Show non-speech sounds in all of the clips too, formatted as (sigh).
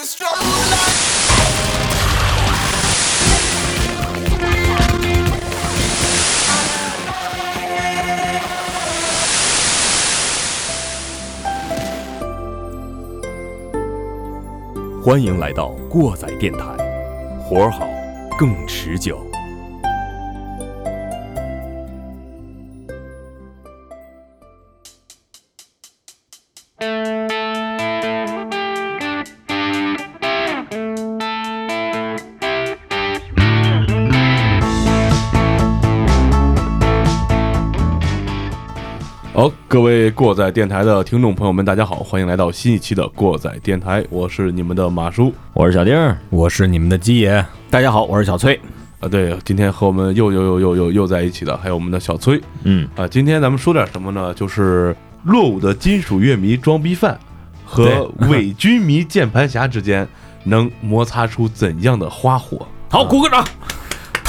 (laughs) 欢迎来到过载电台，活儿好，更持久。过载电台的听众朋友们，大家好，欢迎来到新一期的过载电台，我是你们的马叔我是小丁儿，我是你们的鸡爷，大家好，我是小崔。啊。对，今天和我们又又又又又又在一起的还有我们的小崔嗯，啊。今天咱们说点什么呢？就是落伍的金属乐迷装逼犯和伪军迷键盘侠之间能摩擦出怎样的花火？(laughs) 好，鼓个掌！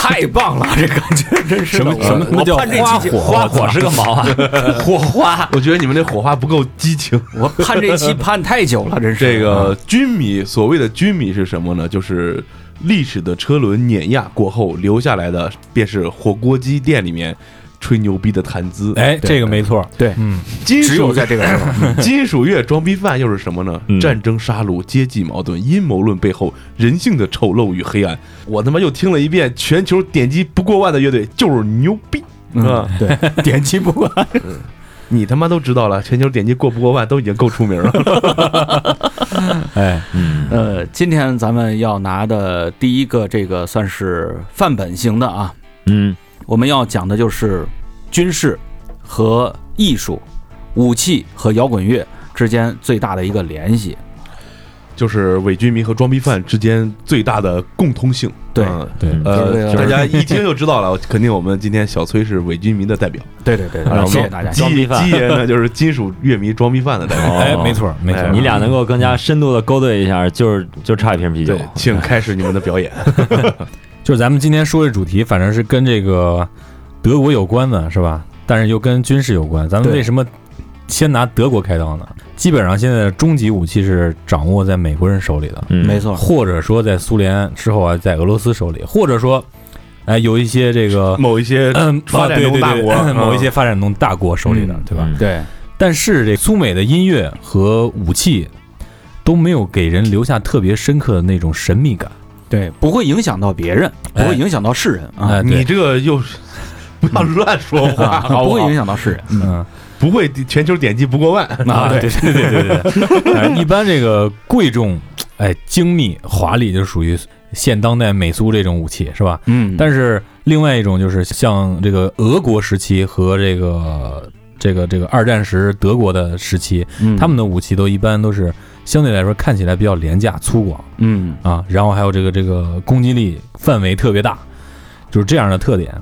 太棒了，(laughs) 这感觉真是什么什么什么叫我盼这期花火？花火是个毛啊！(laughs) 火花，我觉得你们这火花不够激情。我盼这期盼太久了，真是这个军迷，所谓的军迷是什么呢？就是历史的车轮碾压过后留下来的，便是火锅鸡店里面吹牛逼的谈资。哎，这个没错，对。嗯，金属只有在这个时候，金属乐装逼犯又是什么呢？嗯。战争、杀戮、阶级矛盾、阴谋论背后人性的丑陋与黑暗。我他妈又听了一遍，全球点击不过万的乐队就是牛逼，是吧？对，(laughs) 点击不过万，你他妈都知道了，全球点击过不过万都已经够出名了。(laughs) 哎，呃，今天咱们要拿的第一个这个算是范本型的啊，嗯，我们要讲的就是军事和艺术、武器和摇滚乐之间最大的一个联系。就是伪军迷和装逼犯之间最大的共通性。对嗯对，呃，大家一听就知道了，肯定我们今天小崔是伪军迷的代表，对对对，然后谢谢大家。鸡装逼犯鸡爷呢就是金属乐迷装逼犯的代表。哎，没错，没错，哎你俩能够更加深度的勾兑一下，就是就差一瓶啤酒对。，请开始你们的表演。(laughs) 就是咱们今天说的主题，反正是跟这个德国有关的，是吧？但是又跟军事有关。咱们为什么先拿德国开刀呢？基本上现在的终极武器是掌握在美国人手里的，嗯，没错，或者说在苏联之后啊，在俄罗斯手里，或者说，哎，有一些这个某一些嗯，发展中大国，嗯某一些发展中大国手里的，嗯对吧？嗯对，但是这苏美的音乐和武器都没有给人留下特别深刻的那种神秘感。对，不会影响到别人，不会影响到世人啊，哎，你，这个又是 (laughs) 不要乱说话，不会影响到世人。嗯不会全球点击不过万。(laughs) 啊，对对对对对，(laughs) 哎一般这个贵重、哎精密、华丽就属于现当代美苏这种武器，是吧？嗯，但是另外一种就是像这个俄国时期和这个这个这个二战时德国的时期，嗯。他们的武器都一般都是相对来说看起来比较廉价粗犷。嗯啊，然后还有这个这个攻击力范围特别大，就是这样的特点。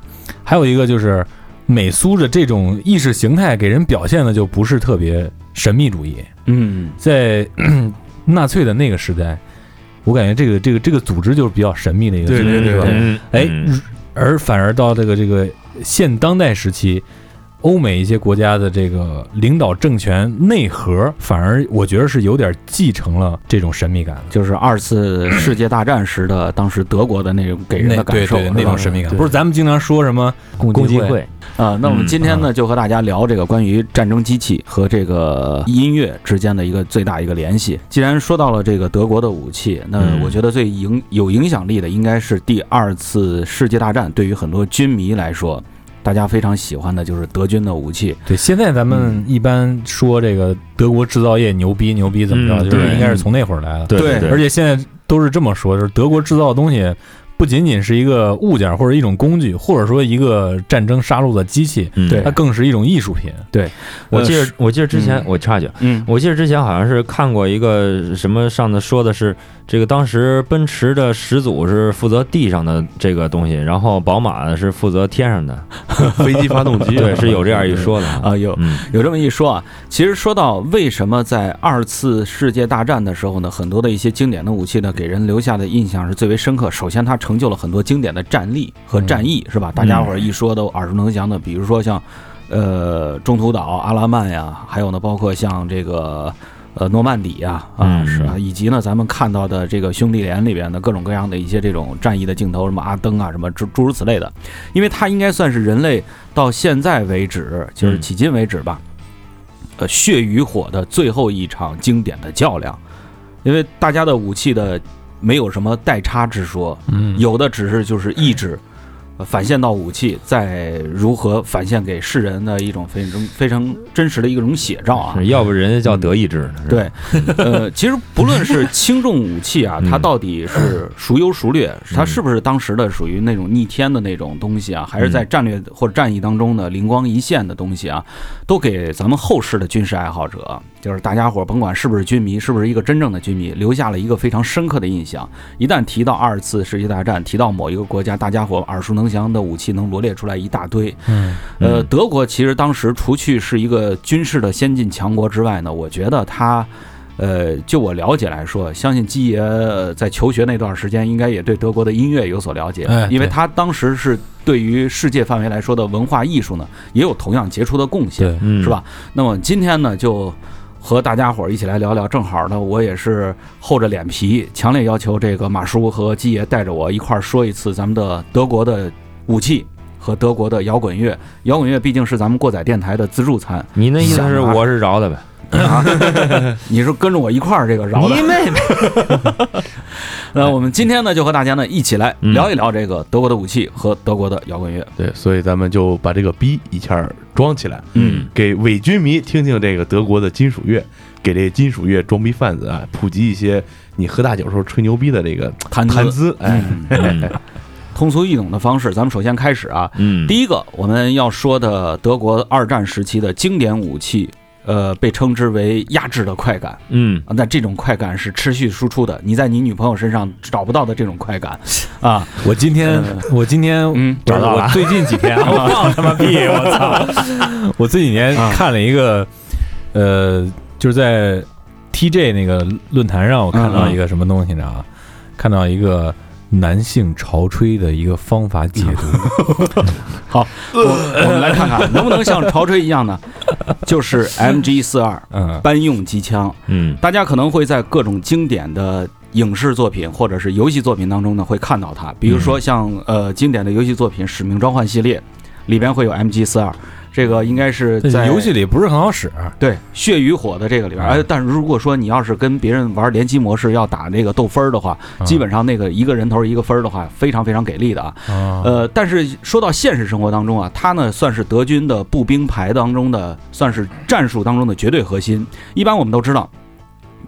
还有一个就是美苏的这种意识形态给人表现的就不是特别神秘主义，嗯在 (clears throat) 纳粹的那个时代，我感觉这个这个这个组织就是比较神秘的一个组织，对对对是吧？嗯，哎嗯，而反而到这个这个现当代时期。欧美一些国家的这个领导政权内核，反而我觉得是有点继承了这种神秘感。就是二次世界大战时的当时德国的那种给人的感受，对对对那种神秘感，不是咱们经常说什么共济会，啊。那我们嗯今天呢，就和大家聊这个关于战争机器和这个音乐之间的一个最大一个联系。既然说到了这个德国的武器，那嗯我觉得最影有影响力的应该是第二次世界大战，对于很多军迷来说。大家非常喜欢的就是德军的武器，对，现在咱们一般说这个德国制造业牛逼牛逼怎么着，嗯就是应该是从那会儿来的。对对而且现在都是这么说，就是德国制造的东西不仅仅是一个物件或者一种工具，或者说一个战争杀戮的机器，嗯。对。它更是一种艺术品。对。我记得我记得之前嗯。我插一句，嗯，我记得之前好像是看过一个什么上的说的是这个当时奔驰的始祖是负责地上的这个东西，然后宝马是负责天上的，(laughs) (laughs) 飞机发动机，对，是有这样一说的啊有嗯有这么一说啊，其实说到为什么在二次世界大战的时候呢，很多的一些经典的武器呢，给人留下的印象是最为深刻。首先，它成就了很多经典的战例和战役，是吧？大家伙儿一说都耳熟能详的，比如说像，呃，中途岛、阿拉曼呀，还有呢，包括像这个。呃诺曼底啊啊嗯是啊，以及呢咱们看到的这个兄弟连里边的各种各样的一些这种战役的镜头，什么阿登啊什么诸诸如此类的，因为它应该算是人类到现在为止，就是嗯。迄今为止吧，呃血与火的最后一场经典的较量，因为大家的武器的没有什么代差之说，嗯。有的只是就是意志。呃返现到武器，再如何返现给世人的一种非常非常真实的一种写照啊！要不人家叫德意志呢？对，呃，其实不论是轻重武器啊，(laughs) 嗯它到底是孰优孰劣，它是不是当时的属于那种逆天的那种东西啊，还是在战略或者战役当中的灵光一现的东西啊，都给咱们后世的军事爱好者，就是大家伙甭管是不是军迷，是不是一个真正的军迷，留下了一个非常深刻的印象。一旦提到二次世界大战，提到某一个国家，大家伙耳熟能详的武器能罗列出来一大堆。嗯呃，德国其实当时除去是一个军事的先进强国之外呢，我觉得它，呃，就我了解来说，相信基爷呃在求学那段时间，应该也对德国的音乐有所了解，因为他当时是对于世界范围来说的文化艺术呢，也有同样杰出的贡献，嗯，是吧？那么今天呢，就。和大家伙儿一起来聊聊，正好呢，我也是厚着脸皮，强烈要求这个马叔和基爷带着我一块儿说一次咱们的德国的武器和德国的摇滚乐。摇滚乐毕竟是咱们过载电台的自助餐你那意思是我是饶的呗？啊，(laughs) 你是跟着我一块儿这个饶的你。妹妹！(laughs) 那我们今天呢，就和大家呢一起来嗯聊一聊这个德国的武器和德国的摇滚乐。对，所以咱们就把这个逼一下装起来，嗯，给伪军迷听听这个德国的金属乐，给这金属乐装逼贩子啊普及一些你喝大酒时候吹牛逼的这个谈资谈资，哎，嗯通俗易懂的方式，咱们首先开始啊。嗯，第一个我们要说的德国二战时期的经典武器，呃，被称之为压制的快感。嗯啊那这种快感是持续输出的，你在你女朋友身上找不到的这种快感，(laughs) 啊，我今天我今天嗯，找到了我最近几天啊，(laughs) 我放他妈屁！我操！(laughs) 我这几年啊看了一个，呃，就是在 TJ 那个论坛上，我看到一个什么东西呢？看到一个男性潮吹的一个方法解读。(laughs) 好我我们来看看 (laughs) 能不能像潮吹一样呢？就是 MG 四二嗯。班用机枪，嗯。大家可能会在各种经典的影视作品或者是游戏作品当中呢会看到它，比如说像呃经典的游戏作品《使命召唤》系列里边会有 MG 四二，这个应该是在游戏里不是很好使。对血与火的这个里边，嗯哎，但是如果说你要是跟别人玩联机模式要打那个斗分儿的话，嗯基本上那个一个人头一个分儿的话，非常非常给力的啊。啊，呃，但是说到现实生活当中啊，它呢算是德军的步兵排当中的，算是战术当中的绝对核心。一般我们都知道，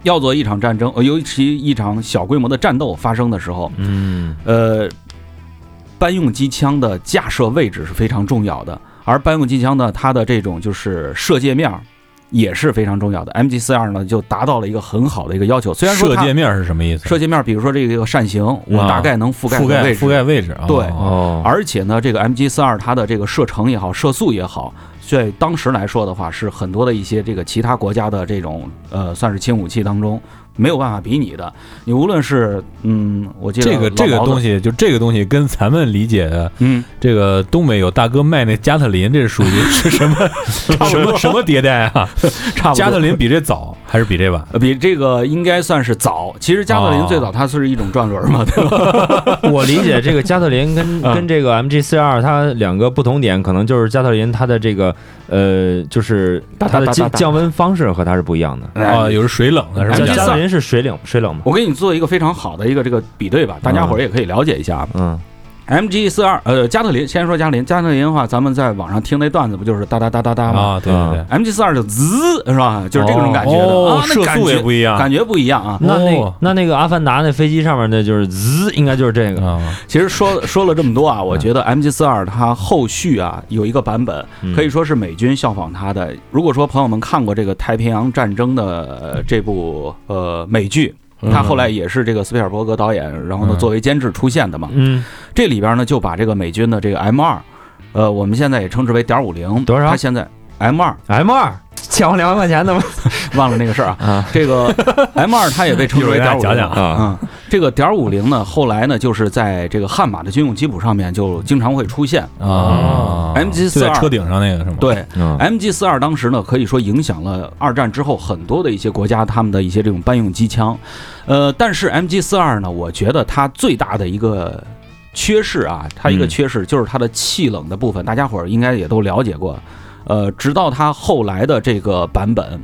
要做一场战争，呃，尤其一场小规模的战斗发生的时候，嗯呃，班用机枪的架设位置是非常重要的，而班用机枪呢，它的这种就是射界面儿也是非常重要的。MG 四二呢就达到了一个很好的一个要求，虽然说它射界面是什么意思？射界面儿，比如说这个扇形，我啊大概能覆盖覆盖位置覆盖位置啊。对而且呢，这个 MG 四二它的这个射程也好，射速也好，在当时来说的话，是很多的一些这个其他国家的这种呃，算是轻武器当中没有办法比拟的。你无论是嗯，我记得这个这个东，西，就这个东西跟咱们理解的嗯，这个东北有大哥卖那加特林，这是属于 (laughs) 是什么 (laughs) 什么什么迭代啊？(laughs) 差不多。加特林比这早还是比这晚？呃比这个应该算是早。其实加特林哦最早它是一种转轮嘛，对吧？我理解这个加特林跟嗯跟这个 MG 四二它两个不同点，可能就是加特林它的这个呃，就是它的降降温方式和它是不一样的。啊，有是水冷的是吧？哎加林是水冷水冷吗？我给你做一个非常好的一个这个比对吧，大家伙儿也可以了解一下啊。嗯 MG 四二，呃，加特林，先说加特林，加特林的话，咱们在网上听那段子不就是哒哒哒哒哒吗啊，对对对，？MG 四二就滋是吧？就是这种感觉的哦啊，那射速感觉也不一样感觉不一样啊。那那哦那那个阿凡达那飞机上面那就是滋，应该就是这个。啊，其实说说了这么多啊，我觉得 MG 四二它后续啊有一个版本，嗯可以说是美军效仿它的。如果说朋友们看过这个太平洋战争的、呃、这部呃美剧。它后来也是这个斯皮尔伯格导演，然后呢嗯作为监制出现的嘛。嗯，这里边呢就把这个美军的这个 M 二，呃，我们现在也称之为点五零，多少它现在 M 二 M 二欠我两万块钱的吗？(laughs) 忘了那个事儿啊。啊这个 M 二它也被称之为点五零啊嗯，这个点五零呢，后来呢就是在这个悍马的军用吉普上面就经常会出现。啊 MG 就在42车顶上那个是吗？，对嗯，MG 四二当时呢可以说影响了二战之后很多的一些国家他们的一些这种班用机枪。呃，但是 MG 四二呢，我觉得它最大的一个缺失啊，它一个嗯缺失就是它的气冷的部分，大家伙儿应该也都了解过。呃，直到它后来的这个版本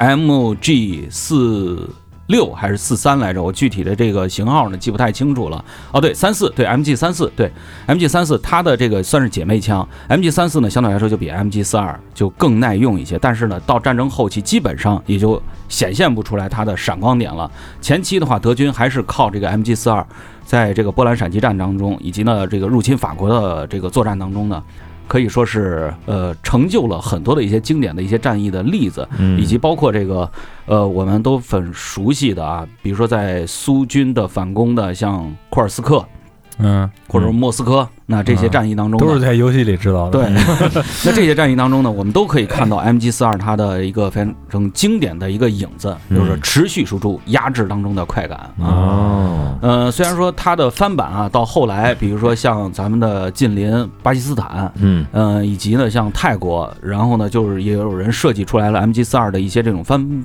，MG 四六还是四三来着，我具体的这个型号呢记不太清楚了。哦，对，三四，对，MG 三四，对，MG 三四，它的这个算是姐妹枪，MG 三四呢相对来说就比 MG 四二就更耐用一些，但是呢，到战争后期基本上也就显现不出来它的闪光点了。前期的话，德军还是靠这个 MG 四二，在这个波兰闪击战当中，以及呢这个入侵法国的这个作战当中呢。可以说是呃成就了很多的一些经典的一些战役的例子，嗯。以及包括这个呃我们都很熟悉的啊，比如说在苏军的反攻的像库尔斯克嗯，或者说莫斯科，那这些战役当中呢都是在游戏里知道的。对，(laughs) 那这些战役当中呢，我们都可以看到 MG 四二它的一个非常经典的一个影子，就是嗯持续输出压制当中的快感。啊。哦，呃，虽然说它的翻版啊，到后来，比如说像咱们的近邻巴基斯坦，嗯。嗯，以及呢像泰国，然后呢就是也有人设计出来了 MG 四二的一些这种翻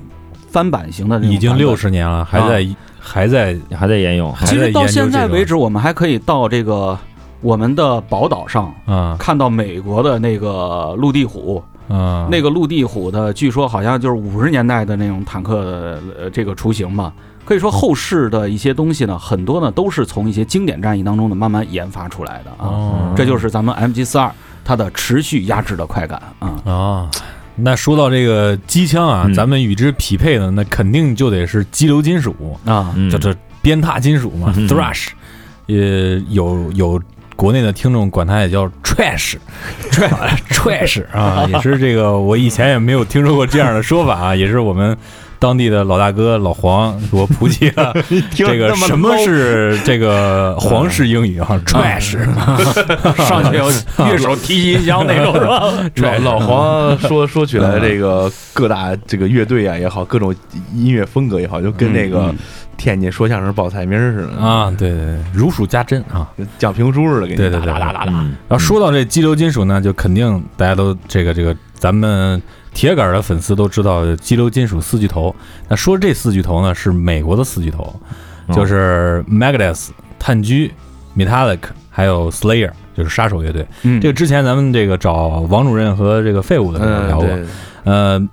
翻版型的已经六十年了，还在还在还在沿用，其实到现在为止，我们还可以到这个我们的宝岛上啊看到美国的那个陆地虎，嗯那个陆地虎的，据说好像就是五十年代的那种坦克的呃这个雏形吧。可以说后世的一些东西呢，很多呢都是从一些经典战役当中呢慢慢研发出来的啊。哦这就是咱们 MG 四二它的持续压制的快感啊。啊。那说到这个机枪啊，嗯。咱们与之匹配的那肯定就得是激流金属，啊，嗯。叫这鞭挞金属嘛嗯，(laughs) thrash，呃，有有国内的听众管它也叫 (laughs) trash，trash 啊，也是这个我以前也没有听说过这样的说法啊，也是我们当地的老大哥老黄给我普及了 (laughs) 这个什么是这个皇室英语啊，trash，(laughs) 上去有乐手提音箱那种是吧？(laughs) 老老黄说说起来，这个各大这个乐队啊也好，各种音乐风格也好，就跟那个嗯天津说相声报菜名似的，啊，对对对，如数家珍啊。讲评书似的，给你对对对哒哒哒哒哒。嗯。然后说到这激流金属呢，就肯定大家都这个这个咱们铁杆的粉丝都知道激流金属四巨头。那说这四巨头呢，是美国的四巨头，哦就是 Megadeth、炭疽、Metallic，还有 Slayer，就是杀手乐队。嗯这个之前咱们这个找王主任和这个废物的时候嗯，聊过，嗯，呃，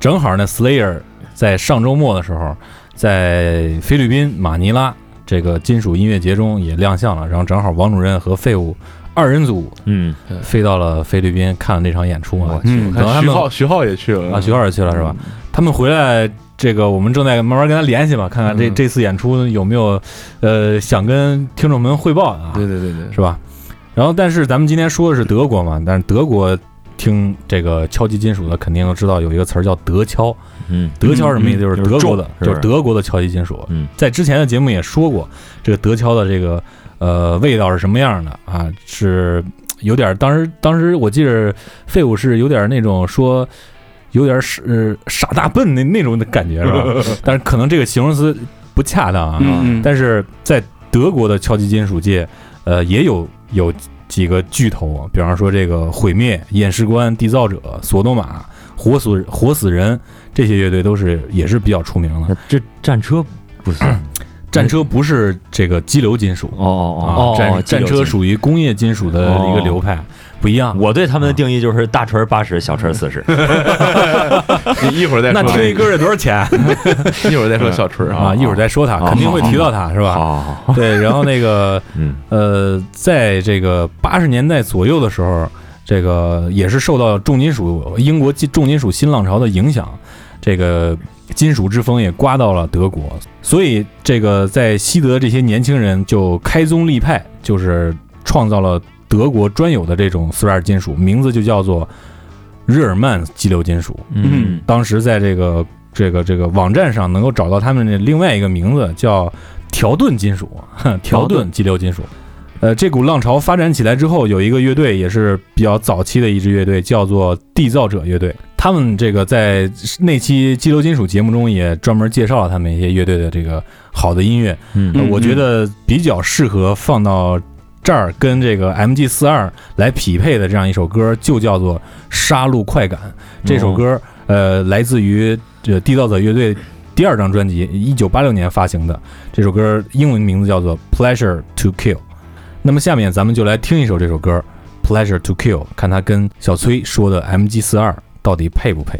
正好呢，Slayer 在上周末的时候，在菲律宾马尼拉这个金属音乐节中也亮相了，然后正好王主任和废物二人组嗯。飞到了菲律宾看了那场演出啊，嗯可能他们徐浩徐浩也去了。啊，徐浩也去了是吧？他们回来，这个我们正在慢慢跟他联系吧，看看这嗯。这次演出有没有呃想跟听众们汇报的啊，对对对对，是吧？然后，但是咱们今天说的是德国嘛，但是德国听这个敲击金属的肯定都知道有一个词儿叫德敲，嗯。德敲什么意思？就是德国的就是德国的敲击金属。嗯。在之前的节目也说过，这个德敲的这个呃味道是什么样的啊？是有点当时当时我记得废物是有点那种说有点儿是、呃傻大笨那那种的感觉是吧？(laughs) 但是可能这个形容词不恰当啊。嗯嗯，但是在德国的敲击金属界，呃，也有有几个巨头，比方说这个毁灭、验尸官、缔造者、索多玛、活死活死人这些乐队都是也是比较出名的。这战车不算 (coughs) (clears throat) 战车不是这个激流金属哦哦啊，哦，战战车属。于工业金属的一个流派，不一样。我对他们的定义就是大锤八十，小锤四十。(laughs) 你一会儿再说那听这个。一歌得多少钱？(laughs) 一会儿再说小锤啊？一会儿再说它，哦肯定会提到他，是吧？好，对，然后那个 (laughs) 嗯。呃，在这个八十年代左右的时候，这个也是受到重金属英国重金属新浪潮的影响，这个金属之风也刮到了德国，所以这个在西德这些年轻人就开宗立派，就是创造了德国专有的这种四二金属，名字就叫做日耳曼激流金属。嗯当时在这个这个这个网站上能够找到他们的另外一个名字，叫条顿金属，哼条顿激流金属。呃，这股浪潮发展起来之后，有一个乐队也是比较早期的一支乐队，叫做缔造者乐队。他们这个在那期激流金属节目中也专门介绍了他们一些乐队的这个好的音乐，嗯我觉得比较适合放到这儿跟这个 MG 四二来匹配的这样一首歌，就叫做《杀戮快感》。这首歌呃来自于这缔造者乐队第二张专辑，一九八六年发行的。这首歌英文名字叫做《Pleasure to Kill》。那么下面咱们就来听一首这首歌《Pleasure to Kill》，看它跟小崔说的 MG 四二到底配不配。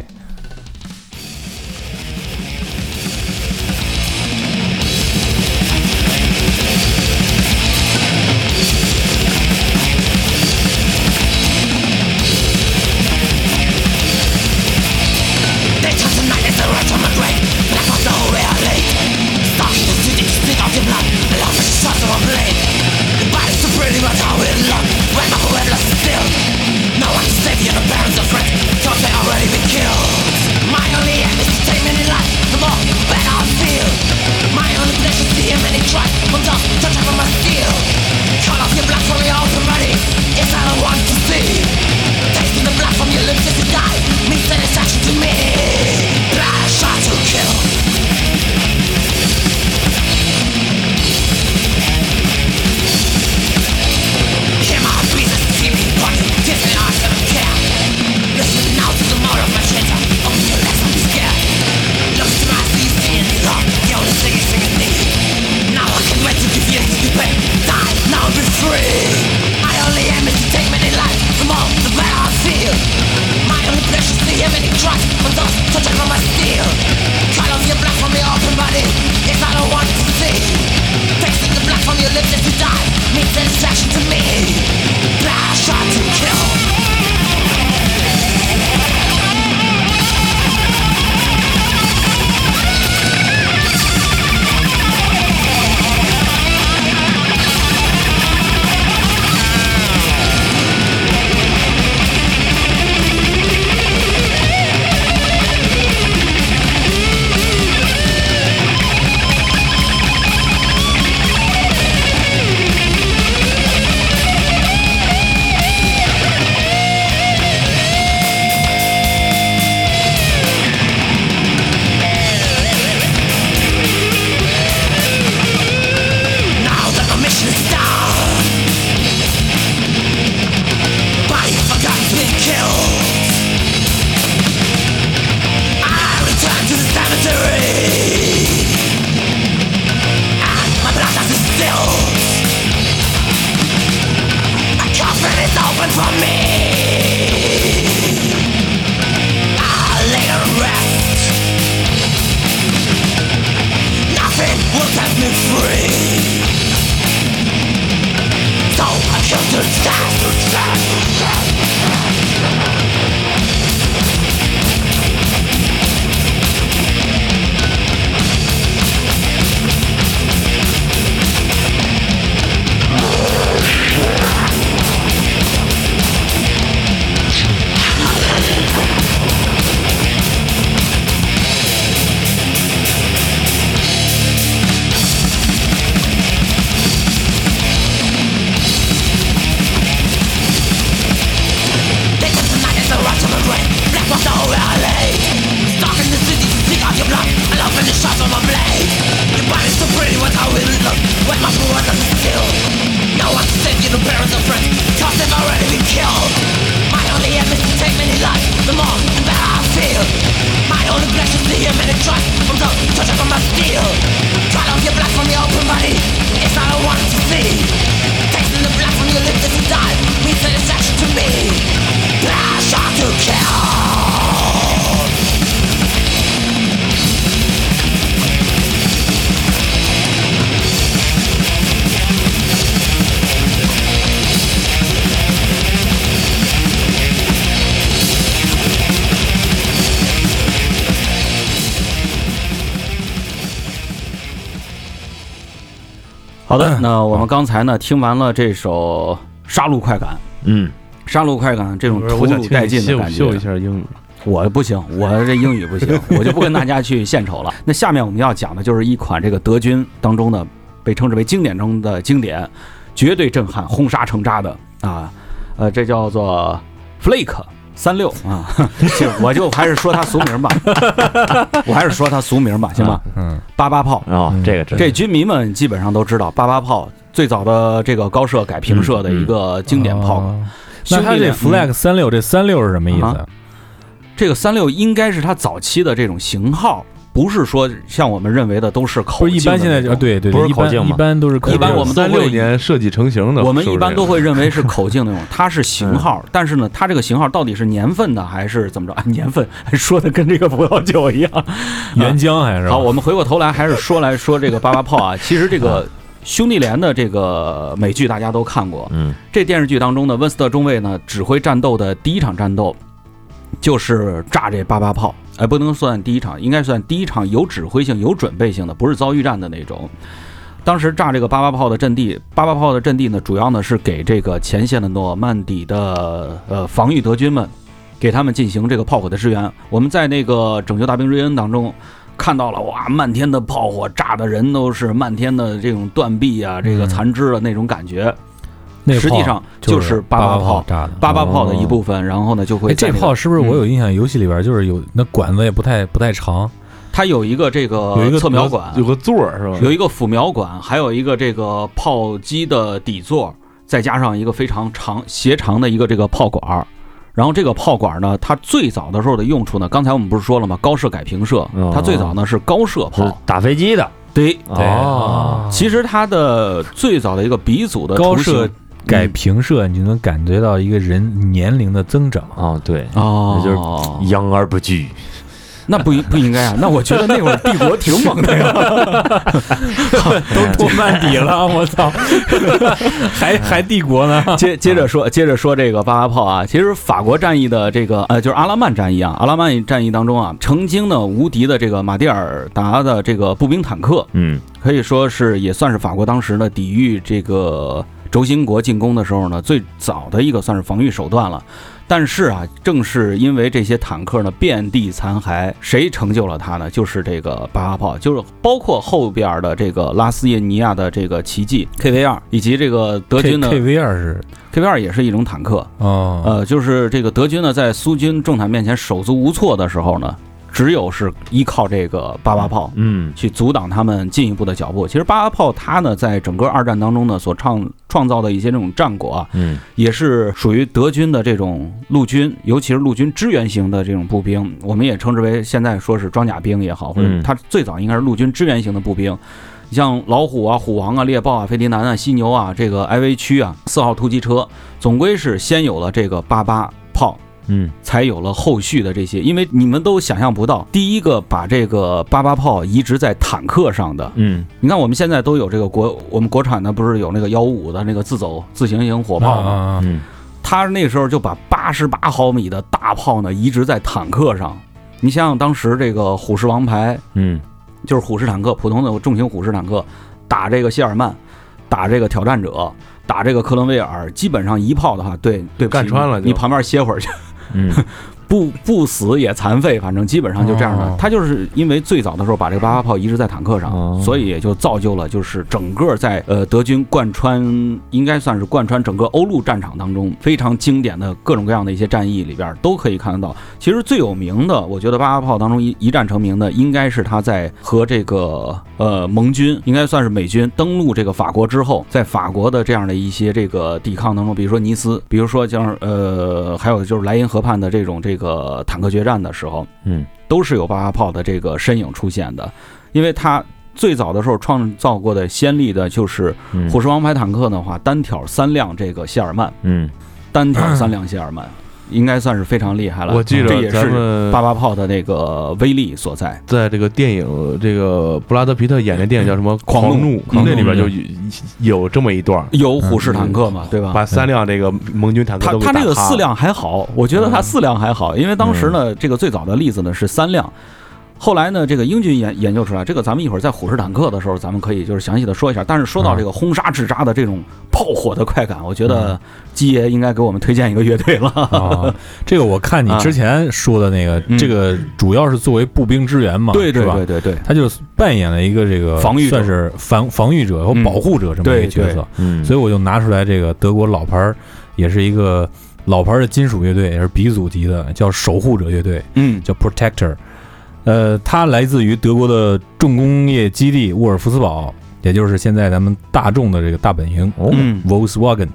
好的，那我们刚才呢听完了这首《杀戮快感》，嗯，杀戮快感这种投入我想听你殆尽的感觉秀一觉，下英语。我不行，我这英语不行，我就不跟大家去献丑了。(laughs) 那下面我们要讲的就是一款这个德军当中的被称之为经典中的经典，绝对震撼、轰杀成渣的啊，呃，这叫做 Flake 三六啊，(laughs) 就，我就还是说他俗名吧，(laughs) 我还是说他俗名吧，行吧？嗯，八八炮，啊，这个真这军迷们基本上都知道，八八炮最早的这个高射改平射的一个经典炮。哦那他这 flag 三六这三六是什么意思啊？这个三六应该是它早期的这种型号，不是说像我们认为的都是口不是一径的般现在就对对对，不是一般一口径一般都是口径。一般我们都三会六年设计成型的，我们一般都会认为是口径那种，它是型号，但是呢，它这个型号到底是年份的还是怎么着？啊年份说的跟这个葡萄酒一样。(laughs) 原浆还是吧？好，我们回过头来还是说来说这个八八炮啊，(laughs) 其实这个兄弟连的这个美剧大家都看过，嗯。这电视剧当中呢，温斯特中尉呢指挥战斗的第一场战斗就是炸这八八炮，哎，不能算第一场，应该算第一场有指挥性、有准备性的，不是遭遇战的那种。当时炸这个八八炮的阵地，八八炮的阵地呢，主要呢是给这个前线的诺曼底的呃防御德军们，给他们进行这个炮火的支援。我们在那个拯救大兵瑞恩当中看到了，哇，漫天的炮火，炸的人都是漫天的这种断臂啊，这个嗯残肢的那种感觉。那个实际上就是是八八炮炸的。八八炮的一部分，然后呢就会哎，这在那个炮是不是我嗯有印象？游戏里边就是有那管子也不太不太长，它有一个这个有一个侧瞄管，有个座儿是吧？有一个辅瞄管，还有一个这个炮机的底座，再加上一个非常长斜长的一个这个炮管儿。然后这个炮管呢，它最早的时候的用处呢，刚才我们不是说了吗？高射改平射哦，它最早呢是高射是炮。打飞机的对，哦，其实它的最早的一个鼻祖的高射改平射，你就能感觉到一个人年龄的增长。哦，对，哦，就是养而不惧，那不应不应该啊？(laughs) 那我觉得那会儿帝国挺猛的呀。(laughs) 都拖曼底了，(laughs) 我操，还还帝国呢？接接着说，接着说这个八八炮啊，其实法国战役的这个呃，就是阿拉曼战役啊，阿拉曼战役当中啊，曾经呢无敌的这个马蒂尔达的这个步兵坦克，嗯可以说是也算是法国当时呢抵御这个轴心国进攻的时候呢最早的一个算是防御手段了。但是啊，正是因为这些坦克呢遍地残骸，谁成就了它呢？就是这个八八炮，就是包括后边的这个拉斯叶尼亚的这个奇迹 KV 二，以及这个德军的 K V 二是 KV 二也是一种坦克。哦，呃，就是这个德军呢，在苏军重坦面前手足无措的时候呢，只有是依靠这个八八炮嗯去阻挡他们进一步的脚步。其实八八炮它呢，在整个二战当中呢，所创创造的一些这种战果啊，嗯也是属于德军的这种陆军，尤其是陆军支援型的这种步兵，我们也称之为现在说是装甲兵也好，或者嗯它最早应该是陆军支援型的步兵。你像老虎啊、虎王啊、猎豹啊、飞迪南啊、犀牛啊、这个 IV 区啊、四号突击车，总归是先有了这个八八炮，嗯才有了后续的这些。因为你们都想象不到，第一个把这个八八炮移植在坦克上的，嗯你看我们现在都有这个国，我们国产的不是有那个幺五五的那个自走自行型火炮吗？啊嗯他那时候就把八十八毫米的大炮呢移植在坦克上。你想想，当时这个虎式王牌嗯就是虎式坦克，普通的重型虎式坦克，打这个谢尔曼，打这个挑战者，打这个克伦威尔，基本上一炮的话，对对干穿了你旁边歇会儿去，嗯。(laughs) 不不死也残废，反正基本上就这样的哦。他就是因为最早的时候把这个八八炮移植在坦克上，哦所以也就造就了就是整个在呃德军贯穿，应该算是贯穿整个欧陆战场当中非常经典的各种各样的一些战役里边都可以看得到。其实最有名的，我觉得八八炮当中一一战成名的，应该是他在和这个呃盟军，应该算是美军登陆这个法国之后，在法国的这样的一些这个抵抗当中，比如说尼斯，比如说像呃还有就是莱茵河畔的这种这个坦克决战的时候，嗯。都是有八八炮的这个身影出现的，因为它最早的时候创造过的先例的就是嗯。虎式王牌坦克的话，单挑三辆这个谢尔曼，嗯。单挑三辆谢尔曼，应该算是非常厉害了。我记得这也是八八炮的那个威力所在。在这个电影，这个布拉德皮特演的电影叫什么《狂怒。怒》，狂怒。那里边就有有这么一段，有虎式坦克嘛，对吧？把三辆这个盟军坦克他都他他这个四辆还好，我觉得他四辆还好，因为当时呢，这个最早的例子呢是三辆。后来呢，这个英军研研究出来，这个咱们一会儿在虎式坦克的时候，咱们可以就是详细的说一下。但是说到这个轰杀制渣的这种炮火的快感，我觉得基爷应该给我们推荐一个乐队了。啊，(laughs) 这个我看你之前说的那个，嗯。这个主要是作为步兵支援嘛，对对对对对。他就扮演了一个这个防御算是防防御者和嗯保护者这么一个角色，嗯，所以我就拿出来这个德国老牌儿，也是一个老牌的金属乐队，也是鼻祖级的，叫守护者乐队，嗯。叫 Protector。呃，它来自于德国的重工业基地沃尔夫斯堡，也就是现在咱们大众的这个大本营嗯 Volkswagen。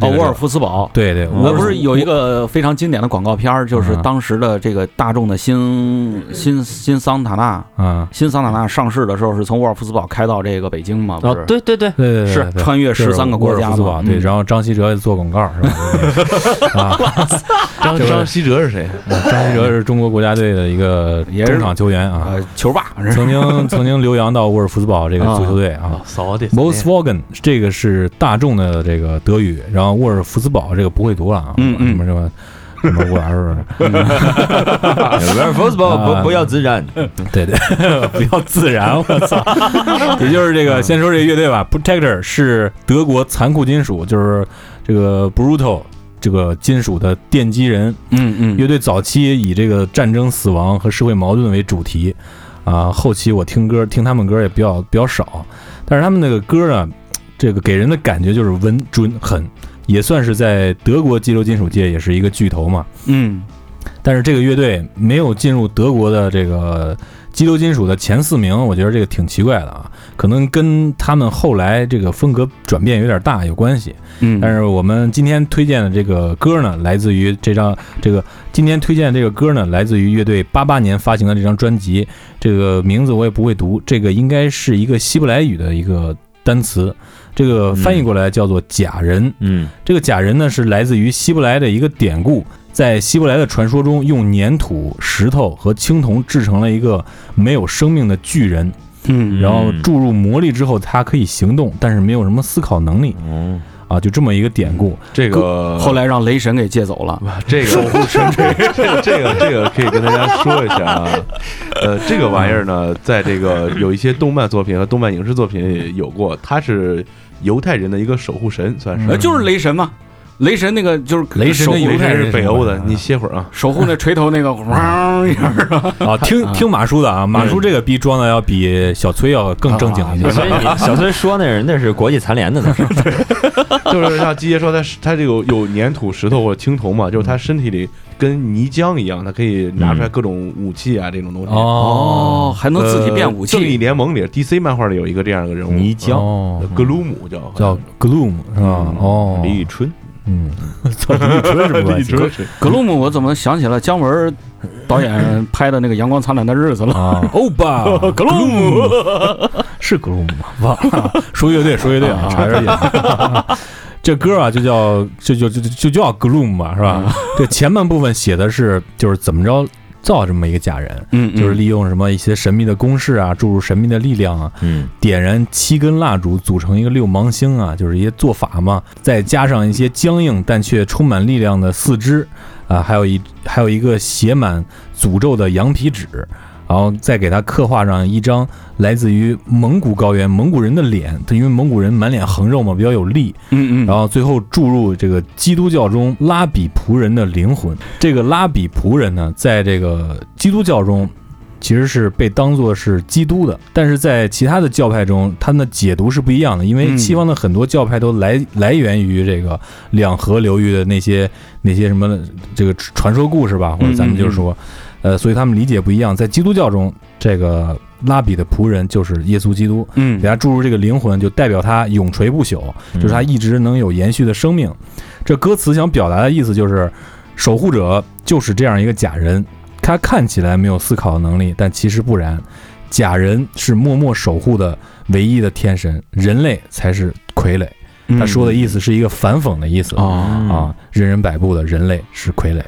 这哦，沃尔夫斯堡。对对，沃那不是有一个非常经典的广告片儿，就是嗯当时的这个大众的新新新桑塔纳，啊？新桑塔纳上市的时候是从沃尔夫斯堡开到这个北京嘛？不哦是，，对对对，对对对，是穿越十三个国家沃尔夫斯堡嘛？对，嗯然后张稀哲做广告是吧？(laughs) 张张稀哲是谁？张稀哲是中国国家队的一个也是中场球员啊，呃，球霸曾经 (laughs) 曾经留洋到沃尔夫斯堡这个足球队啊啊，。扫的 Volkswagen 这个是大众的这个德语，然后沃尔夫斯堡这个不会读了啊，嗯嗯什么什么什么沃尔，(laughs) 威尔夫斯堡啊不不要自然，对 (laughs) 对，(laughs) 不要自然，我操！也就是这个，先说这个乐队吧，Protector 是德国残酷金属，就是这个 Brutal 这个金属的奠基人。嗯嗯。乐队早期以这个战争、死亡和社会矛盾为主题，啊，后期我听歌听他们歌也比较比较少，但是他们那个歌呢，这个给人的感觉就是稳准狠，也算是在德国激流金属界也是一个巨头嘛。嗯但是这个乐队没有进入德国的这个激流金属的前四名，我觉得这个挺奇怪的啊，可能跟他们后来这个风格转变有点大有关系。嗯，但是我们今天推荐的这个歌呢，来自于这张这个今天推荐的这个歌呢，来自于乐队八八年发行的这张专辑，这个名字我也不会读，这个应该是一个希伯来语的一个单词，这个翻译过来叫做假人。嗯。这个假人呢是来自于希伯来的一个典故，在希伯来的传说中，用粘土、石头和青铜制成了一个没有生命的巨人，嗯。然后注入魔力之后，它可以行动，但是没有什么思考能力。哦，啊，就这么一个典故。这个后来让雷神给借走了。(laughs) 这个守护神这个这个这个这个可以跟大家说一下啊，呃，这个玩意儿呢，在这个有一些动漫作品和动漫影视作品也有过，它是犹太人的一个守护神，算是。呃，就是雷神嘛，雷神那个就是雷神守护跟犹太人雷神是北欧的，你歇会儿啊。守护那锤头那个，汪一下？(laughs) 啊，听听马叔的啊，马叔这个逼装的要比小崔要更正经一些。所以你 (laughs) 小崔说那人那是国际残联的，那 (laughs) 是就是像季爷说，他他这个有有粘土、石头或者青铜嘛，就是他身体里跟泥浆一样，他可以拿出来各种武器啊这种东西。哦，还能自己变武器正义。联盟里 DC 漫画里有一个这样的人物，泥浆。格鲁姆叫叫 Gloom 是吧？嗯哦，李宇春，嗯，(laughs) 操，李宇春是什么关系？李宇春格鲁姆，我怎么想起了姜文导演拍的那个《阳光灿烂的日子》了？啊，欧巴，(laughs) 格鲁姆 (laughs) 是格鲁姆吗？忘了，说乐队，说乐队啊，查查眼。这歌啊，就叫就就就就就叫 Gloom 嘛，是吧？这前半部分写的是就是怎么着造这么一个假人，嗯，就是利用什么一些神秘的公式啊，注入神秘的力量啊，嗯。点燃七根蜡烛组成一个六芒星啊，就是一些做法嘛，再加上一些僵硬但却充满力量的四肢啊，还有一还有一个写满诅咒的羊皮纸，然后再给他刻画上一张来自于蒙古高原蒙古人的脸，因为蒙古人满脸横肉嘛，比较有力，嗯嗯，然后最后注入这个基督教中拉比仆人的灵魂。这个拉比仆人呢，在这个基督教中其实是被当作是基督的，但是在其他的教派中，他们的解读是不一样的。因为嗯西方的很多教派都来来源于这个两河流域的那些那些什么这个传说故事吧，或者咱们就是说，呃，所以他们理解不一样。在基督教中，这个拉比的仆人就是耶稣基督，嗯给他注入这个灵魂，就代表他永垂不朽，就是他一直能有延续的生命。这歌词想表达的意思就是，守护者就是这样一个假人，他看起来没有思考的能力，但其实不然。假人是默默守护的唯一的天神，人类才是傀儡。他说的意思是一个反讽的意思哦啊，任人摆布的人类是傀儡。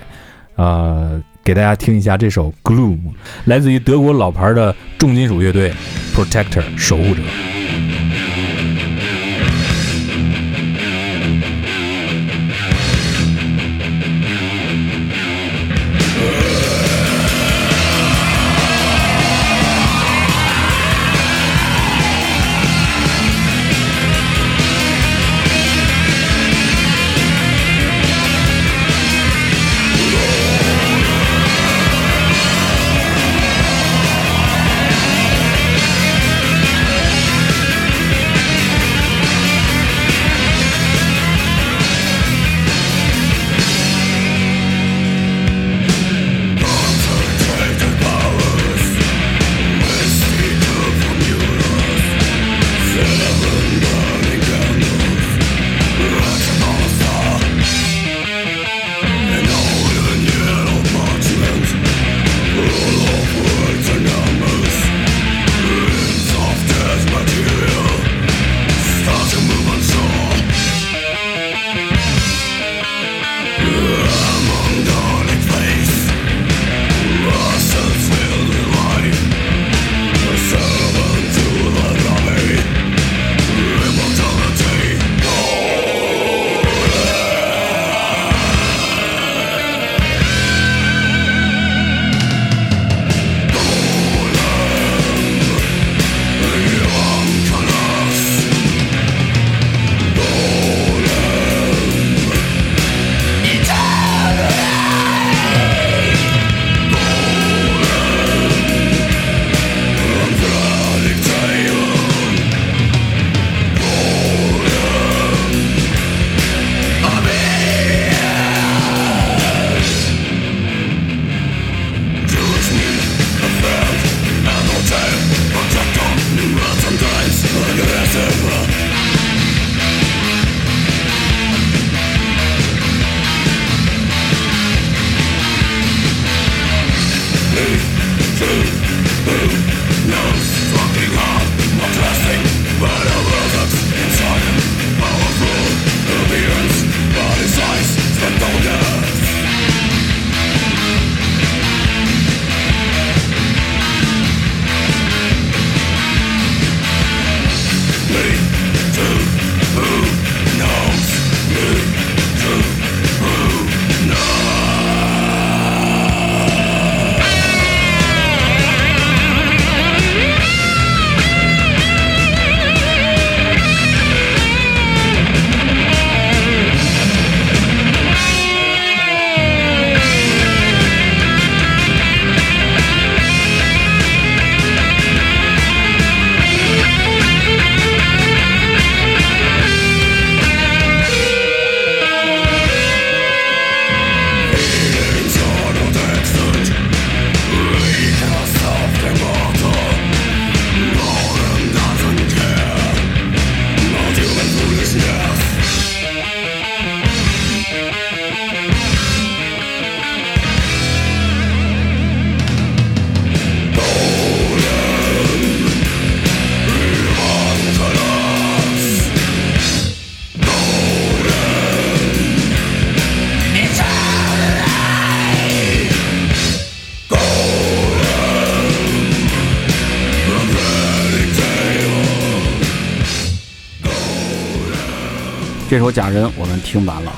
呃，给大家听一下这首《Gloom》，来自于德国老牌的重金属乐队 Protector 守护者。Invisible 首《假人》我们听完了，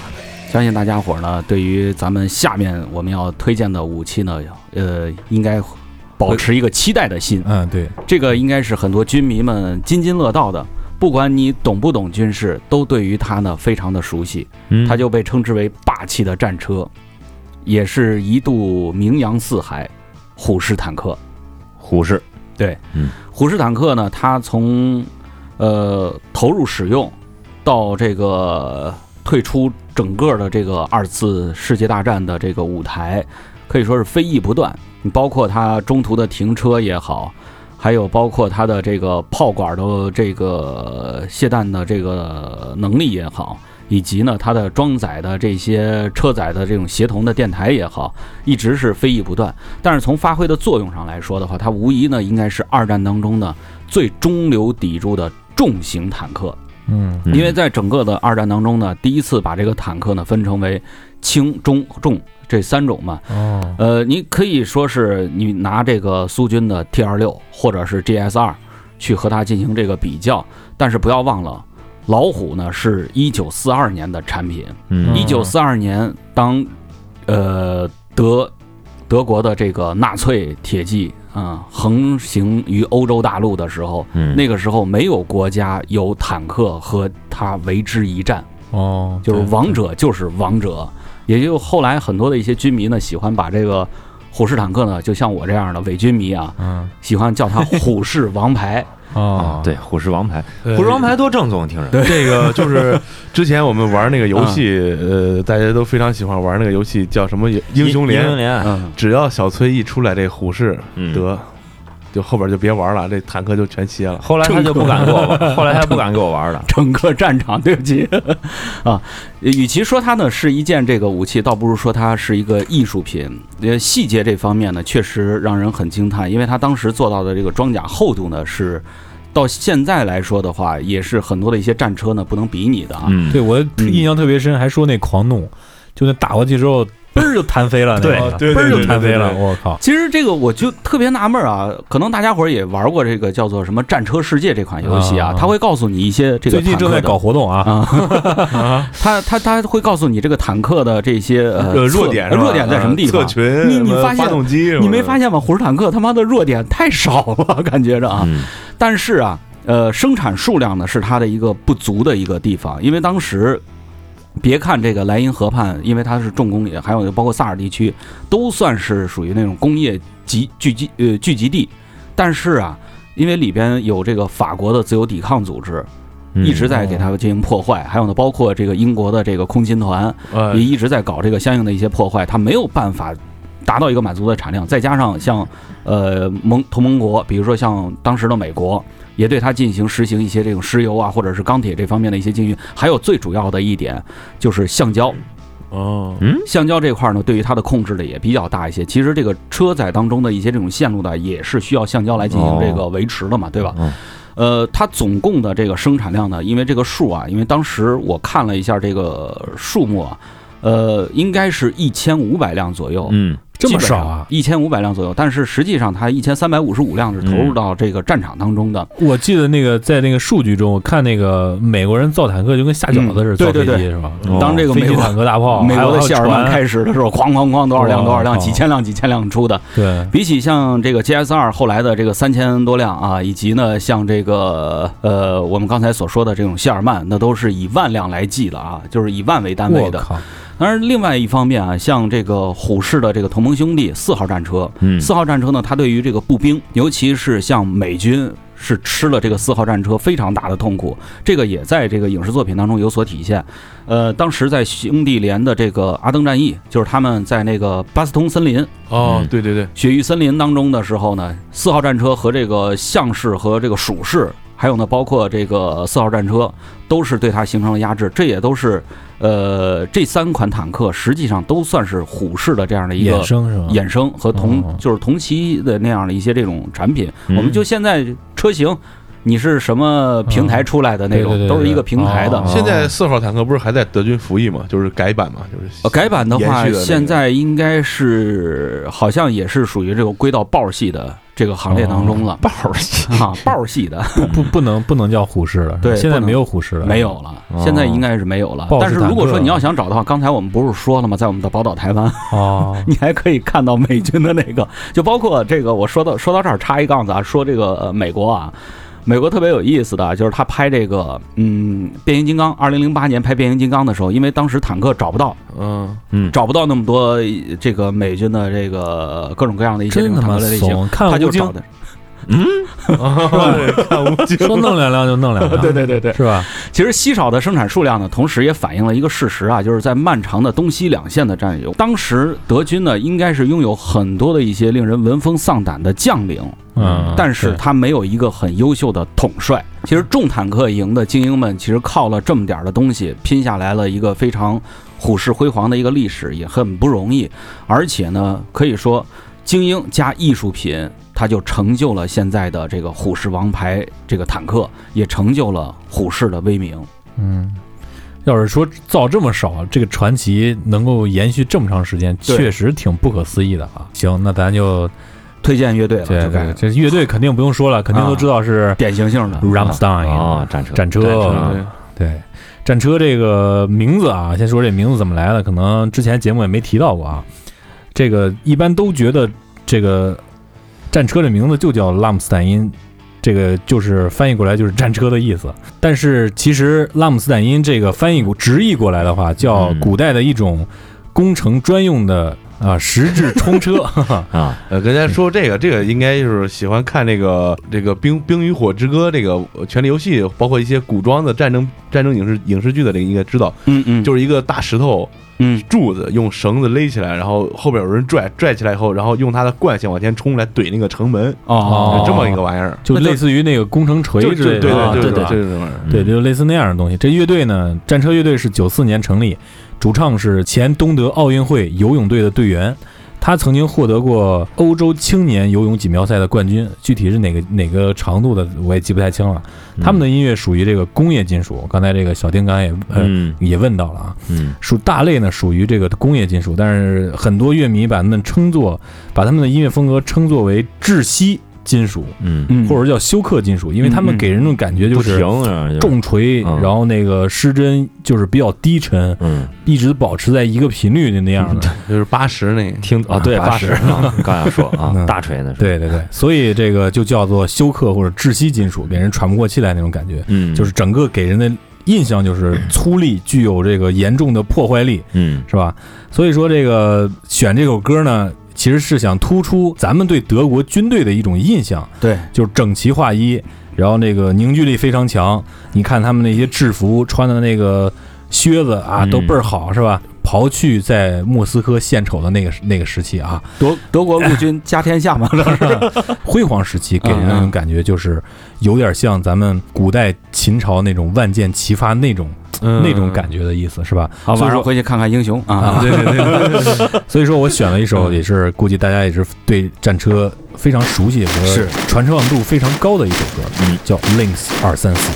相信大家伙儿呢，对于咱们下面我们要推荐的武器呢，呃，应该保持一个期待的心。嗯，对，这个应该是很多军迷们津津乐道的，不管你懂不懂军事，都对于它呢非常的熟悉。嗯。它就被称之为霸气的战车，也是一度名扬四海。虎式坦克，虎式，对，嗯，虎式坦克呢，它从呃投入使用到这个退出整个的这个二次世界大战的这个舞台，可以说是非议不断。你包括它中途的停车也好，还有包括它的这个炮管的这个卸弹的这个能力也好，以及呢它的装载的这些车载的这种协同的电台也好，一直是非议不断。但是从发挥的作用上来说的话，它无疑呢应该是二战当中呢最中流砥柱的重型坦克。嗯嗯因为在整个的二战当中呢，第一次把这个坦克呢分成为轻、中、重这三种嘛。哦，呃，你可以说是你拿这个苏军的 T 二六或者是 GS 二去和它进行这个比较，但是不要忘了，老虎呢是一九四二年的产品。嗯一九四二年，当呃德德国的这个纳粹铁骑啊、横行于欧洲大陆的时候，嗯那个时候没有国家有坦克和它为之一战，哦，就是王者就是王者。也就后来很多的一些军迷呢，喜欢把这个虎式坦克呢，就像我这样的伪军迷啊，嗯喜欢叫它虎式王牌。哦，对，虎式王牌，呃虎式王牌多正宗，听着。这个就是 (laughs) 之前我们玩那个游戏，呃，大家都非常喜欢玩那个游戏，叫什么英雄联英雄联。联，嗯，只要小崔一出来，这虎式嗯得，就后边就别玩了，这坦克就全歇了。后来他就不敢给我玩，(laughs) 后来他不敢给我玩了。整个战场，对不起 (laughs) 啊。与其说它呢是一件这个武器，倒不如说它是一个艺术品。呃，细节这方面呢，确实让人很惊叹，因为他当时做到的这个装甲厚度呢，是到现在来说的话，也是很多的一些战车呢不能比拟的啊。嗯，对我印象特别深，还说那狂怒，就那打过去之后，(laughs) 嘣儿就弹飞了，对嘣儿就弹飞了，我靠！其实这个我就特别纳闷啊，可能大家伙儿也玩过这个叫做什么《战车世界》这款游戏啊啊，它会告诉你一些这个最近正在搞活动啊，啊，(laughs) 他他他会告诉你这个坦克的这些呃弱点弱点在什么地方侧？群，你你发现你没发现吗？虎式坦克他妈的弱点太少了，感觉着啊。嗯但是啊，呃，生产数量呢是它的一个不足的一个地方，因为当时。别看这个莱茵河畔，因为它是重工业，还有包括萨尔地区，都算是属于那种工业集聚集呃聚集地。但是啊，因为里边有这个法国的自由抵抗组织，一直在给它进行破坏，还有呢，包括这个英国的这个空勤团也一直在搞这个相应的一些破坏，它没有办法达到一个满足的产量。再加上像呃盟同盟国，比如说像当时的美国，也对它进行实行一些这种石油啊或者是钢铁这方面的一些禁运。还有最主要的一点就是橡胶，哦，嗯橡胶这块儿呢，对于它的控制的也比较大一些。其实这个车载当中的一些这种线路呢，也是需要橡胶来进行这个维持的嘛，对吧？嗯呃，它总共的这个生产量呢，因为这个数啊，因为当时我看了一下这个数目啊，呃，应该是一千五百辆左右，嗯这么少啊！一千五百辆左右。但是实际上它一千三百五十五辆是投入到这个战场当中的。我记得那个在那个数据中，我看那个美国人造坦克就跟下饺子似的，造飞对对机是吧？哦当这个美国坦克大炮，美国的谢尔曼开始的时候，哐哐哐多少辆多少辆，几千辆几千辆出的。对，比起像这个 GS 二后来的这个三千多辆啊，以及呢像这个呃我们刚才所说的这种谢尔曼，那都是以万辆来计的啊，就是以万为单位的。当然，另外一方面啊，像这个虎式的这个同盟兄弟四号战车，嗯四号战车呢，它对于这个步兵，尤其是像美军。是吃了这个四号战车非常大的痛苦，这个也在这个影视作品当中有所体现。呃，当时在兄弟连的这个阿登战役，就是他们在那个巴斯通森林嗯，哦对对对，雪域森林当中的时候呢，四号战车和这个象式和这个鼠式，还有呢包括这个四号战车，都是对它形成了压制。这也都是呃这三款坦克实际上都算是虎式的这样的一个衍生是吧？衍生和同、哦就是同期的那样的一些这种产品。嗯我们就现在车型。你是什么平台出来的那种，都是一个平台的。哦现在四号坦克不是还在德军服役吗？就是改版嘛，就是呃，改版的话，现在应该是好像也是属于这个归到豹系的这个行列当中了。豹系 (laughs) 啊，豹系的 (laughs) 不不不能不能叫虎式了，对现在没有虎式了，没有了，哦现在应该是没有了。但是如果说你要想找的话，刚才我们不是说了吗？在我们的宝岛台湾，哦，(laughs) 你还可以看到美军的那个，就包括这个。我说到说到这儿插一杠子啊，说这个呃美国啊。美国特别有意思的就是他拍这个，嗯，变形金刚，二零零八年拍变形金刚的时候，因为当时坦克找不到，嗯，嗯，找不到那么多这个美军的这个各种各样的一些坦克的类型，看他就找的，看吴京说弄两辆就弄两辆，(laughs) 对对对对，是吧？其实稀少的生产数量呢，同时也反映了一个事实啊，就是在漫长的东西两线的战友，当时德军呢应该是拥有很多的一些令人闻风丧胆的将领，嗯，但是他没有一个很优秀的统帅。其实重坦克营的精英们，其实靠了这么点儿的东西拼下来了一个非常虎视辉煌的一个历史，也很不容易。而且呢，可以说精英加艺术品，它就成就了现在的这个虎式王牌这个坦克，也成就了虎式的威名。嗯，要是说造这么少，这个传奇能够延续这么长时间，确实挺不可思议的啊。行，那咱就推荐乐队了，这就该这这乐队肯定不用说了，肯定都知道是典型性的 Rammstein 啊，战车战车，对对，战车这个名字啊，先说这名字怎么来的，可能之前节目也没提到过啊。这个一般都觉得这个战车的名字就叫拉姆斯坦因，这个就是翻译过来就是战车的意思。但是其实拉姆斯坦因这个翻译过直译过来的话，叫嗯古代的一种工程专用的啊石质冲车。(laughs) 啊，呃，跟大家说这个，这个应该就是喜欢看这个这个《冰冰与火之歌》这个呃权力游戏，包括一些古装的战争战争影视影视剧的这个应该知道，嗯嗯，就是一个大石头嗯柱子，用绳子勒起来，然后后边有人拽，拽起来以后，然后用它的惯性往前冲来怼那个城门，哦就这么一个玩意儿。就类似于那个工程锤之类的，对啊对对，对对。对，就类似那样的东西。这乐队呢，战车乐队是九四年成立，主唱是前东德奥运会游泳队的队员，他曾经获得过欧洲青年游泳锦标赛的冠军，具体是哪个哪个长度的我也记不太清了。他们的音乐属于这个工业金属，刚才这个小丁刚才也呃、嗯。也问到了啊，嗯。属大类呢属于这个工业金属，但是很多乐迷把他们称作把他们的音乐风格称作为窒息金属，嗯，嗯。或者叫休克金属，因为他们给人那种感觉就是重锤，嗯。然后那个失真就是比较低沉，嗯，一直保持在一个频率的那样的。就是八十那。个，听啊，对，八十。80啊，刚要说啊嗯，大锤呢是，对对对，所以这个就叫做休克或者窒息金属，给人喘不过气来那种感觉，嗯，就是整个给人的印象就是粗粝，具有这个严重的破坏力，嗯。是吧？所以说这个选这首歌呢，其实是想突出咱们对德国军队的一种印象，对，就是整齐划一，然后那个凝聚力非常强。你看他们那些制服穿的那个靴子啊，嗯都倍儿好，是吧？刨去在莫斯科献丑的那个那个时期啊，德德国陆军 (laughs) 家天下嘛，这 (laughs) 是辉煌时期给人那种感觉就是有点像咱们古代秦朝那种万箭齐发那种、那种感觉的意思，是吧？好，所以说晚上回去看看英雄啊。对对对，(laughs) 所以说我选了一首，也是估计大家也是对战车非常熟悉和是。传唱度非常高的一首歌，嗯。叫《Links 二三四》。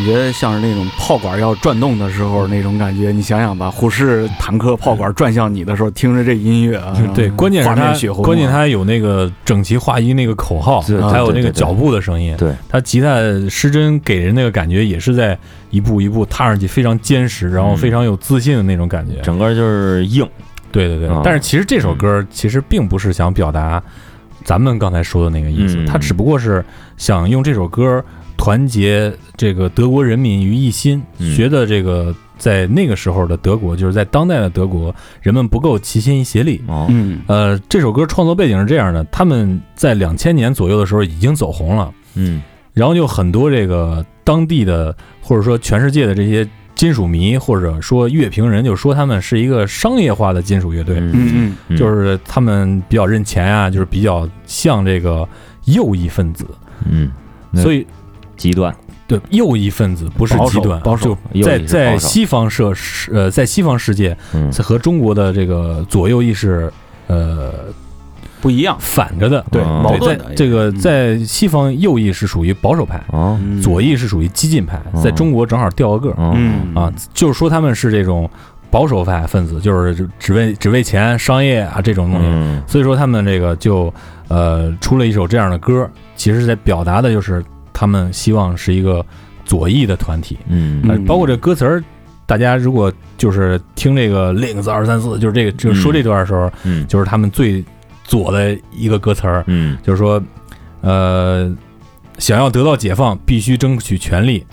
感觉像是那种炮管要转动的时候那种感觉。你想想吧，虎式坦克炮管转向你的时候，听着这音乐啊，对，关键是它关键它有那个整齐划一那个口号，对还有那个脚步的声音。对，它吉他失真给人那个感觉也是在一步一步踏上去，非常坚实，然后嗯。非常有自信的那种感觉。整个就是硬，对对对。啊，但是其实这首歌其实并不是想表达咱们刚才说的那个意思，嗯。它只不过是想用这首歌团结这个德国人民于一心，嗯觉得这个在那个时候的德国，就是在当代的德国，人们不够齐心协力。哦，嗯呃，这首歌创作背景是这样的：他们在两千年左右的时候已经走红了，嗯然后就很多这个当地的或者说全世界的这些金属迷或者说乐评人就说他们是一个商业化的金属乐队。嗯就是他们比较认钱啊，就是比较像这个右翼分子，嗯，所以极端，对右翼分子不是极端，保守在在西方社世呃在西方世界嗯。和中国的这个左右翼是呃不一样，反着的，对哦矛盾的这个嗯。在西方右翼是属于保守派，左翼是属于激进派，哦。在中国正好调个个儿。啊，就是说他们是这种保守派分子，就是只只为只为钱、商业啊这种东西。嗯。所以说他们这个就呃出了一首这样的歌，其实是在表达的就是他们希望是一个左翼的团体，嗯。包括这歌词儿。大家如果就是听这个 links 二三四，就是这个就是说这段的时候，嗯。就是他们最左的一个歌词儿，嗯。就是说，呃，想要得到解放，必须争取权利，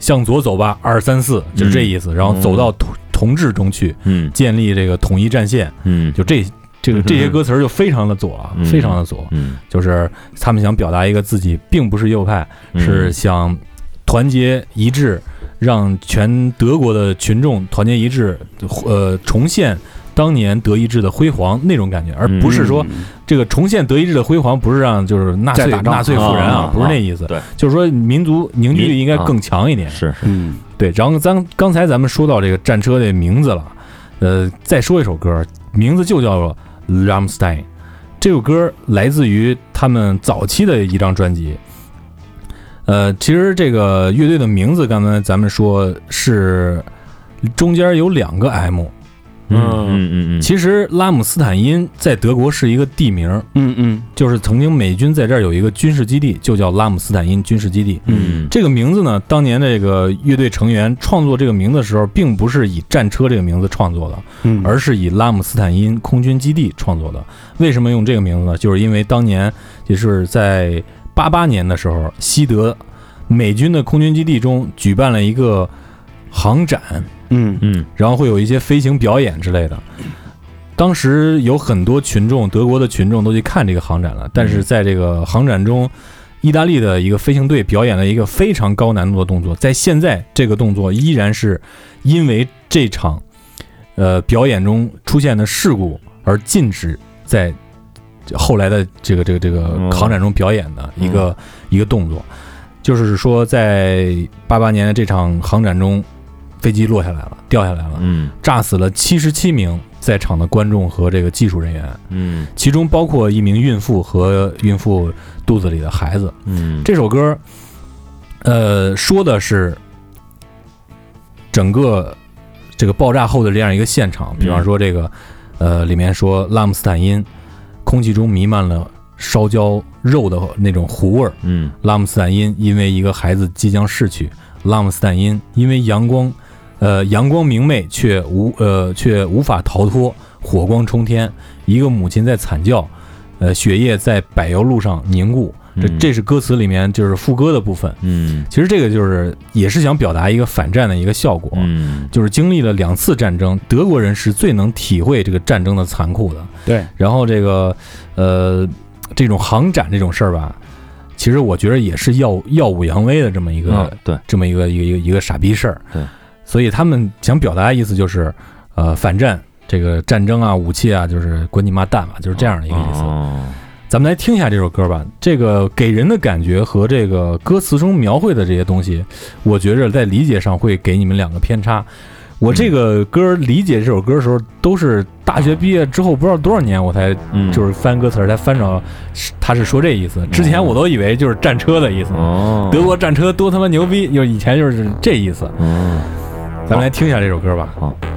向左走吧，二三四，就是这意思。然后走到同同志中去，嗯。建立这个统一战线，嗯。就这这个这些歌词儿就非常的左啊，嗯。非常的左，嗯。就是他们想表达一个自己并不是右派，嗯。是想团结一致，让全德国的群众团结一致，呃，重现当年德意志的辉煌那种感觉，而不是说嗯。这个重现德意志的辉煌，不是让就是纳粹纳粹复燃啊不是那意思，对，就是说民族凝聚力应该更强一点。是是嗯。对，然后咱刚才咱们说到这个战车的名字了，呃，再说一首歌，名字就叫做《Ramstein》。这首歌来自于他们早期的一张专辑。呃，其实这个乐队的名字，刚才咱们说是中间有两个 M。嗯嗯嗯嗯，其实拉姆斯坦因在德国是一个地名，嗯嗯就是曾经美军在这儿有一个军事基地，就叫拉姆斯坦因军事基地。嗯这个名字呢，当年这个乐队成员创作这个名字的时候，并不是以战车这个名字创作的，嗯，而是以拉姆斯坦因空军基地创作的。为什么用这个名字呢？就是因为当年也是在八八年的时候，西德美军的空军基地中举办了一个航展，嗯。嗯然后会有一些飞行表演之类的。当时有很多群众，德国的群众都去看这个航展了，但是在这个航展中，意大利的一个飞行队表演了一个非常高难度的动作，在现在这个动作依然是因为这场呃表演中出现的事故而禁止在后来的这个这个这个嗯。航展中表演的一个、一个动作，就是说在八八年的这场航展中，飞机落下来了，掉下来了，嗯。炸死了七十七名在场的观众和这个技术人员，嗯。其中包括一名孕妇和孕妇肚子里的孩子。嗯，这首歌，呃，说的是整个这个爆炸后的这样一个现场，比方说这个，呃，里面说拉姆斯坦因空气中弥漫了烧焦肉的那种糊味儿，嗯。拉姆斯坦因因为一个孩子即将逝去，拉姆斯坦因因为阳光，呃，阳光明媚却无呃却无法逃脱火光冲天，一个母亲在惨叫，呃，血液在柏油路上凝固。这嗯这是歌词里面就是副歌的部分。嗯其实这个就是也是想表达一个反战的一个效果，嗯就是经历了两次战争，德国人是最能体会这个战争的残酷的。对，然后这个呃，这种航展这种事儿吧，其实我觉得也是耀耀武扬威的这么一个、嗯对，这么一个一个一个一个傻逼事儿。对，所以他们想表达的意思就是，呃，反战这个战争啊，武器啊，就是滚你妈蛋吧，就是这样的一个意思。哦咱们来听一下这首歌吧。这个给人的感觉和这个歌词中描绘的这些东西，我觉着在理解上会给你们两个偏差。我这个歌理解这首歌的时候，都是大学毕业之后不知道多少年，我才嗯，就是翻歌词儿才翻着是他是说这意思。之前我都以为就是战车的意思，哦，德国战车多他妈牛逼，就以前就是这意思。咱们来听一下这首歌吧。好。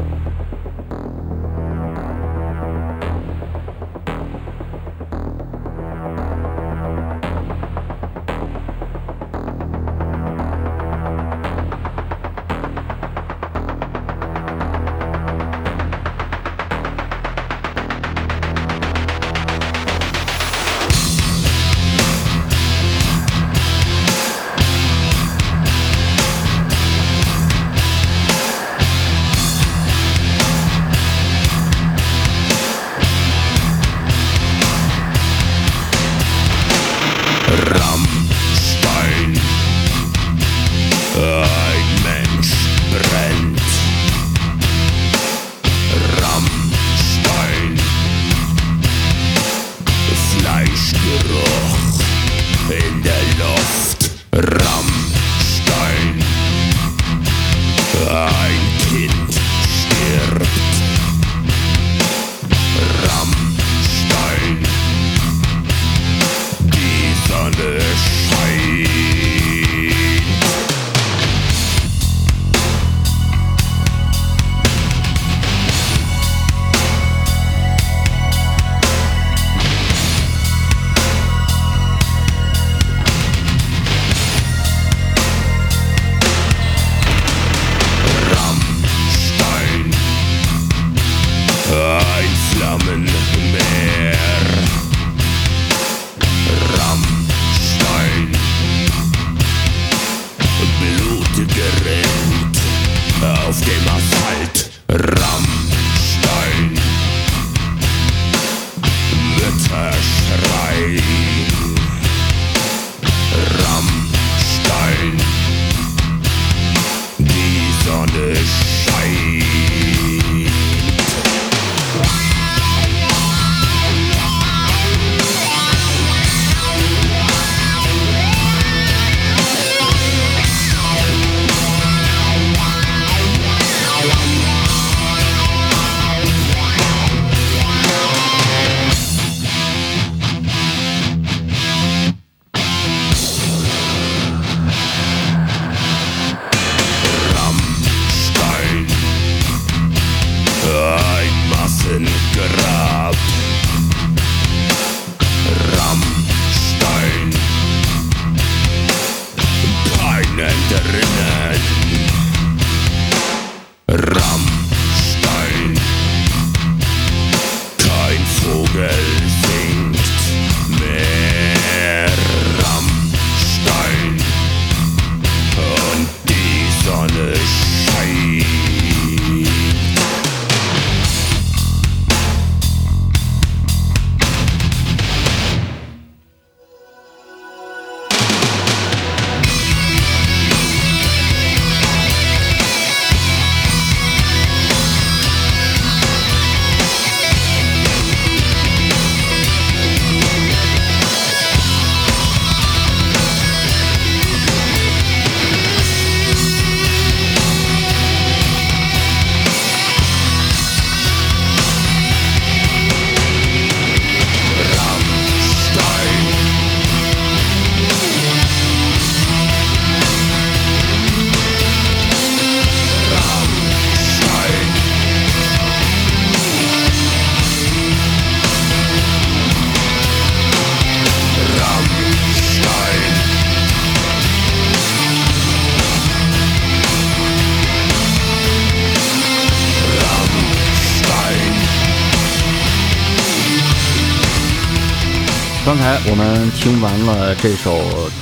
我们听完了这首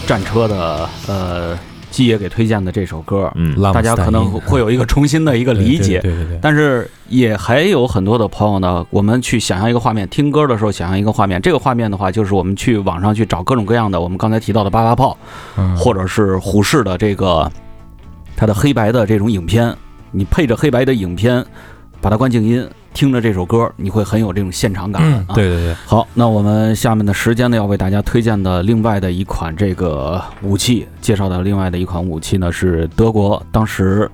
战车的呃基爷给推荐的这首歌，嗯，大家可能会有一个重新的一个理解。对对对对但是也还有很多的朋友呢，我们去想象一个画面，听歌的时候想象一个画面，这个画面的话，就是我们去网上去找各种各样的我们刚才提到的八八炮，嗯。或者是虎式的这个它的黑白的这种影片，你配着黑白的影片，把它关静音，听着这首歌，你会很有这种现场感。嗯啊、对对对，好，那我们下面的时间呢，要为大家推荐的另外的一款这个武器，介绍的另外的一款武器呢，是德国当时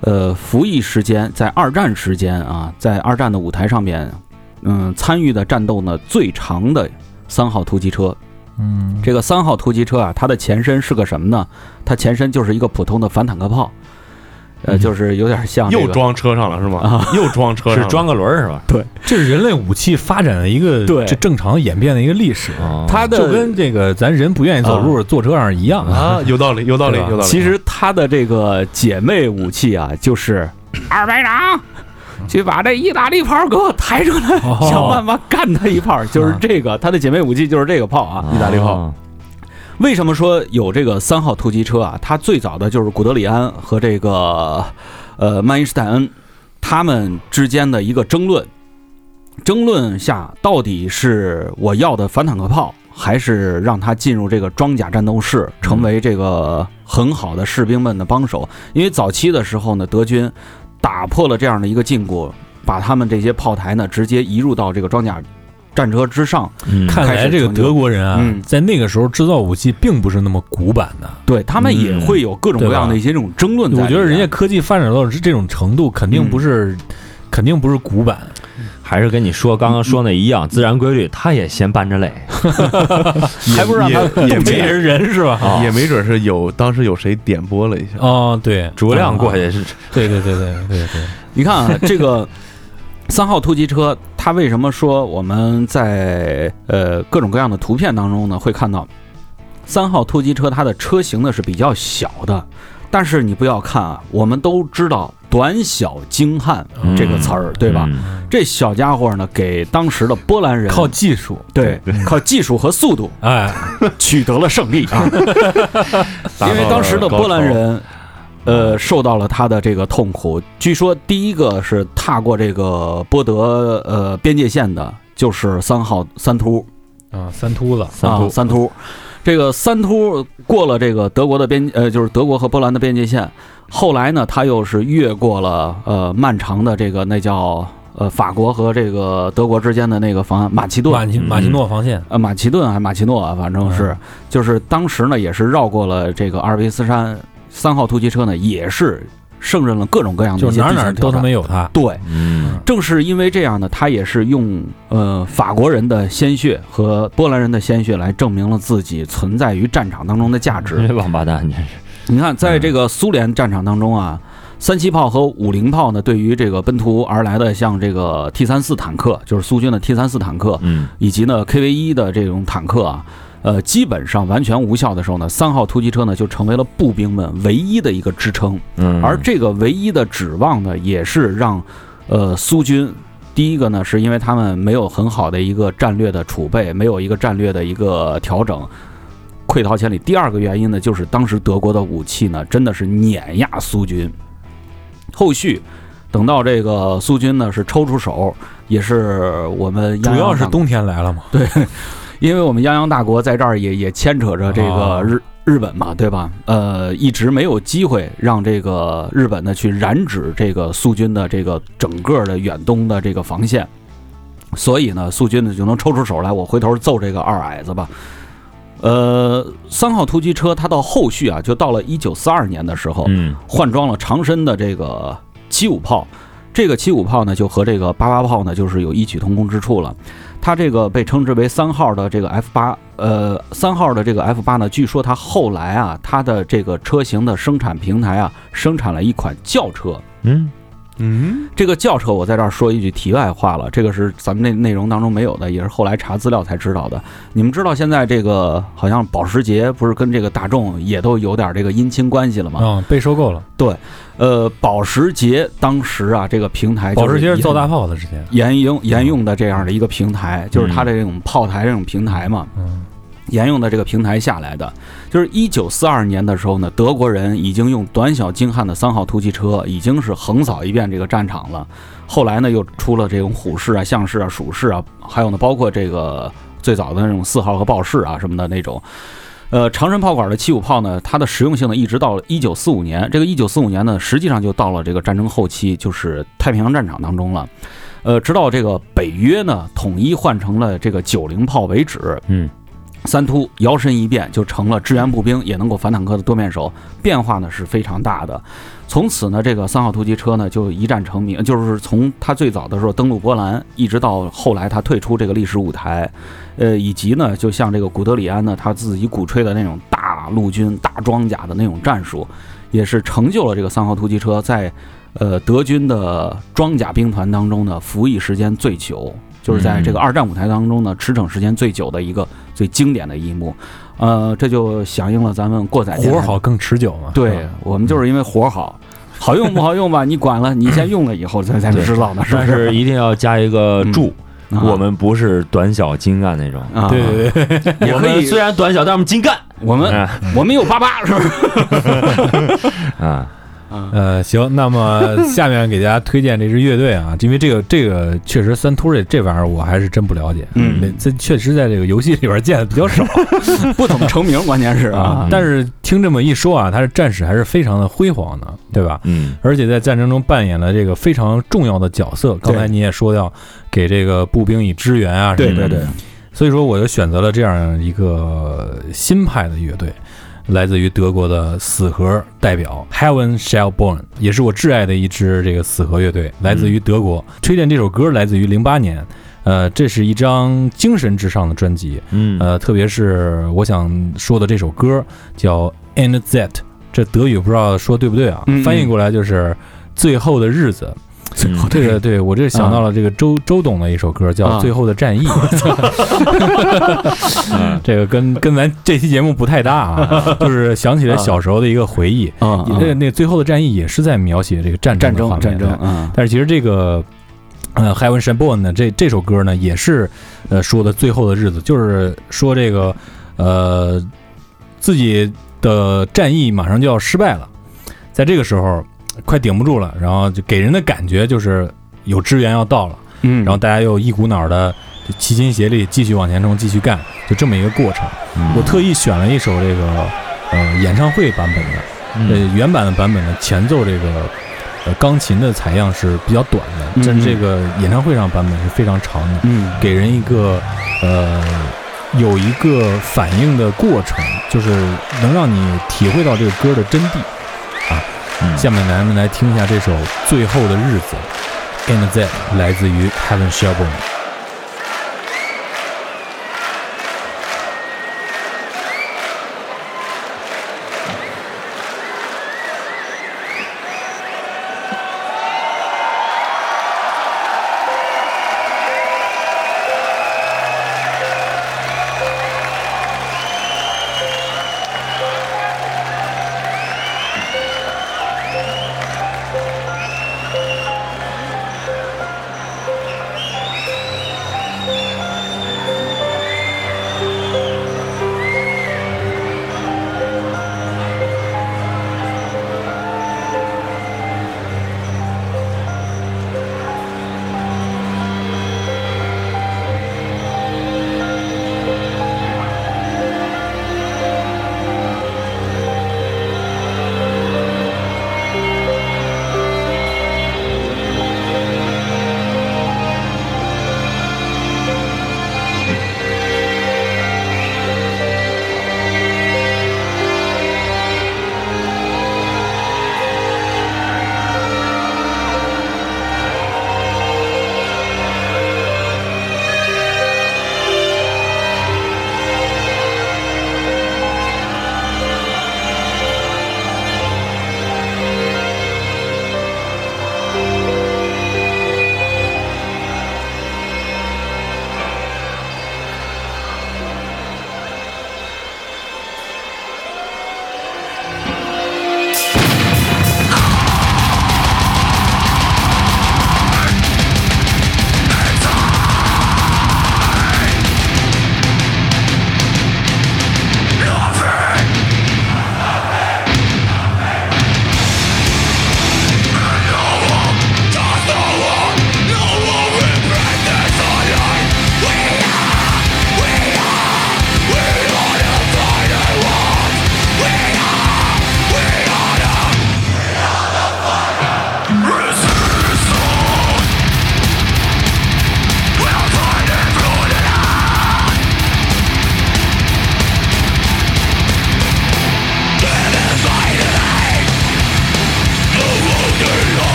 呃，服役时间在二战时间啊，在二战的舞台上面，嗯，参与的战斗呢最长的三号突击车。嗯，这个三号突击车啊，它的前身是个什么呢？它前身就是一个普通的反坦克炮，呃，嗯就是有点像、这个、又装车上了是吗？啊 (laughs) 又装车上了是装个轮儿是吧？对这是人类武器发展的一个对这正常演变的一个历史。哦它的就跟这个咱人不愿意走路，坐车上一样啊，。有道理，有道理，有道理。其实它的这个姐妹武器啊，就是二排长。去把这意大利炮给我抬出来，哦想办法干他一炮，就是这个，它的姐妹武器就是这个炮啊。意大利炮哦为什么说有这个三号突击车啊？它最早的就是古德里安和这个呃曼因施泰恩他们之间的一个争论，争论下到底是我要的反坦克炮，还是让他进入这个装甲战斗室，成为这个很好的士兵们的帮手？因为早期的时候呢，德军打破了这样的一个禁锢，把他们这些炮台呢直接移入到这个装甲战车之上。嗯看来这个德国人啊嗯，在那个时候制造武器并不是那么古板的。对他们也会有各种各样的一些这种争论。我觉得人家科技发展到这种程度，肯定不是，肯定不是古板。还是跟你说刚刚说那一样，自然规律，他也嫌搬着累。(laughs) 还不让他也 (laughs) 没这也是人是吧？也没准是有当时有谁点拨了一下，哦，对，诸葛亮过去是对对对对对对，(laughs) 你看啊，这个三号突击车，它为什么说我们在呃各种各样的图片当中呢会看到三号突击车它的车型呢是比较小的，但是你不要看啊，我们都知道“短小精悍”这个词儿，对吧？嗯。这小家伙呢，给当时的波兰人靠技术，对靠技术和速度哎，取得了胜利。啊！(laughs) 因为当时的波兰人，呃，受到了他的这个痛苦。据说第一个是踏过这个波德呃边界线的，就是三号三秃啊，三秃子，三秃啊三秃。这个三秃过了这个德国的边呃，就是德国和波兰的边界线。后来呢，他又是越过了呃漫长的这个那叫呃法国和这个德国之间的那个防马其顿马其马奇诺防线，呃，马其顿还是马其诺啊，反正是，嗯就是当时呢也是绕过了这个阿尔卑斯山，三号突击车呢也是胜任了各种各样的一些就哪儿哪儿都他地形挑战妈有他。对，嗯正是因为这样呢，他也是用呃法国人的鲜血和波兰人的鲜血来证明了自己存在于战场当中的价值。这王八蛋，真是你看，在这个苏联战场当中啊，三七炮和五零炮呢，对于这个奔突而来的像这个 T 三四坦克，就是苏军的 T 三四坦克，嗯以及呢 KV 一的这种坦克啊，呃，基本上完全无效的时候呢，三号突击车呢就成为了步兵们唯一的一个支撑，嗯，而这个唯一的指望呢，也是让呃苏军。第一个呢，是因为他们没有很好的一个战略的储备，没有一个战略的一个调整，溃逃千里。第二个原因呢，就是当时德国的武器呢，真的是碾压苏军。后续等到这个苏军呢是抽出手，也是我们主要是冬天来了嘛，因为我们泱泱大国在这儿也也牵扯着这个啊日、日本嘛，对吧？呃，一直没有机会让这个日本呢去染指这个苏军的这个整个的远东的这个防线，所以呢，苏军呢就能抽出手来，我回头揍这个二矮子吧。呃，三号突击车它到后续啊，就到了一九四二年的时候，嗯换装了长身的这个七五炮。这个七五炮呢，就和这个八八炮呢，就是有异曲同工之处了。它这个被称之为三号的这个 F 八，呃，三号的这个 F 八呢，据说它后来啊，它的这个车型的生产平台啊，生产了一款轿车。嗯嗯，这个轿车，我在这儿说一句题外话了，这个是咱们那内容当中没有的，也是后来查资料才知道的。你们知道现在这个好像保时捷不是跟这个大众也都有点这个姻亲关系了吗？啊，被收购了。对呃，保时捷当时啊，这个平台保时捷是造大炮的之前，沿用沿用的这样的一个平台，就是它的这种炮台这种平台嘛，嗯，沿用的这个平台下来的。就是一九四二年的时候呢，德国人已经用短小精悍的三号突击车，已经是横扫一遍这个战场了。后来呢，又出了这种虎式啊、象式啊、鼠式啊，还有呢，包括这个最早的那种四号和豹式啊什么的那种。呃，长身炮管的七五炮呢，它的实用性呢，一直到了一九四五年。这个一九四五年呢，实际上就到了这个战争后期，就是太平洋战场当中了。呃，直到这个北约呢统一换成了这个九零炮为止，嗯，三突摇身一变就成了支援步兵，也能够反坦克的多面手，变化呢是非常大的。从此呢，这个三号突击车呢就一战成名，就是从他最早的时候登陆波兰，一直到后来他退出这个历史舞台，呃，以及呢，就像这个古德里安呢他自己鼓吹的那种大陆军、大装甲的那种战术，也是成就了这个三号突击车在呃德军的装甲兵团当中呢服役时间最久，就是在这个二战舞台当中呢驰骋时间最久的一个最经典的一幕。呃，这就响应了咱们过载活儿好更持久嘛。对我们就是因为活儿好，好用不好 (laughs) 用吧？你管了，你先用了以后才才能知道呢，是是一定要加一个注，啊我们不是短小精干那种。啊，对对对，我也可以们虽然短小，但我们精干。我们啊我们有八八，是不是？(laughs) 啊，啊，呃，行，那么下面给大家推荐这支乐队啊，(laughs) 因为这个这个确实三突这这玩意儿我还是真不了解，嗯。那这确实在这个游戏里边见的比较少。(laughs) 不怎么成名，关键是啊。啊，，但是听这么一说啊，他的战士还是非常的辉煌的，对吧？嗯。而且在战争中扮演了这个非常重要的角色。刚才你也说到，给这个步兵以支援啊，什么的。对对对，所以说我就选择了这样一个新派的乐队，来自于德国的死核代表 Heaven Shall Burn，也是我挚爱的一支这个死核乐队，来自于德国。推荐这首歌来自于零八年，呃，这是一张精神至上的专辑，嗯呃，特别是我想说的这首歌叫 End That，这德语不知道说对不对啊？嗯嗯翻译过来就是最后的日子。嗯这个对我这想到了这个周周董的一首歌叫啊《最后的战役》，(laughs) (laughs) 嗯这个跟跟咱这期节目不太搭啊，(laughs) 就是想起来小时候的一个回忆。啊，那那最后的战役也是在描写这个战战争的方面争战争，对嗯。但是其实这个呃《Heaven Shall Burn》呢，这这首歌呢也是呃说的最后的日子，就是说这个呃自己的战役马上就要失败了，在这个时候快顶不住了，然后就给人的感觉就是有支援要到了，嗯，然后大家又一股脑儿的齐心协力继续往前冲，继续干，就这么一个过程。嗯我特意选了一首这个呃演唱会版本的。嗯呃，原版的版本的前奏这个呃钢琴的采样是比较短的，嗯但这个演唱会上版本是非常长的，嗯给人一个呃有一个反应的过程，就是能让你体会到这个歌的真谛。下面咱们来听一下这首《最后的日子》，And That 来自于 Heaven Shall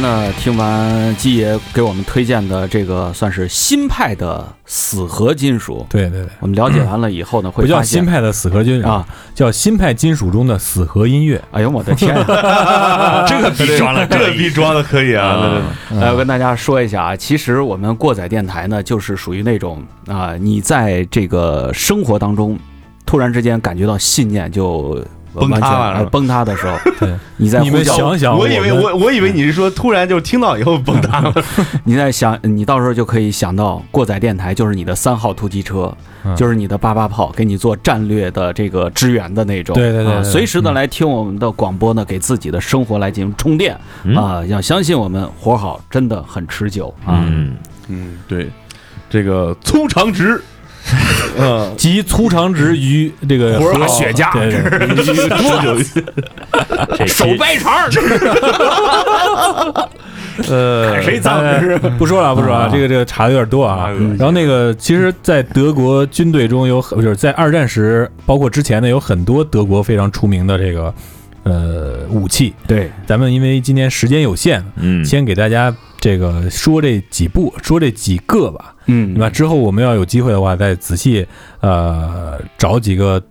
呢，听完基爷给我们推荐的这个算是新派的死核金属，对对对，我们了解完了以后呢，(clears throat) 会不叫发现新派的死核金属啊，叫新派金属中的死核音乐。哎呦我的天。(laughs) 啊！这个逼装了，这个逼装的可以啊，来，我跟大家说一下啊，其实我们过载电台呢，就是属于那种啊、你在这个生活当中突然之间感觉到信念就崩塌完了哎崩塌的时候，对，你你在呼叫们想想，我以为我我以为你是说突然就听到以后崩塌了，(laughs) 你在想，你到时候就可以想到过载电台就是你的三号突击车，嗯就是你的八八炮，给你做战略的这个支援的那种。啊对对对对随时的来听我们的广播呢，给自己的生活来进行充电嗯啊！要相信我们活好真的很持久啊！嗯，嗯，对，这个粗长直，嗯，(laughs) 集粗长直于这个和雪茄手掰肠儿，(laughs) 呃，谁脏不说了，不说了，这个这个查的有点多啊。嗯然后那个，其实，在德国军队中有很，就是在二战时，包括之前呢，有很多德国非常出名的这个呃武器。对，咱们因为今天时间有限，嗯，先给大家这个说这几部，说这几个吧。嗯对吧？之后我们要有机会的话，再仔细呃找几个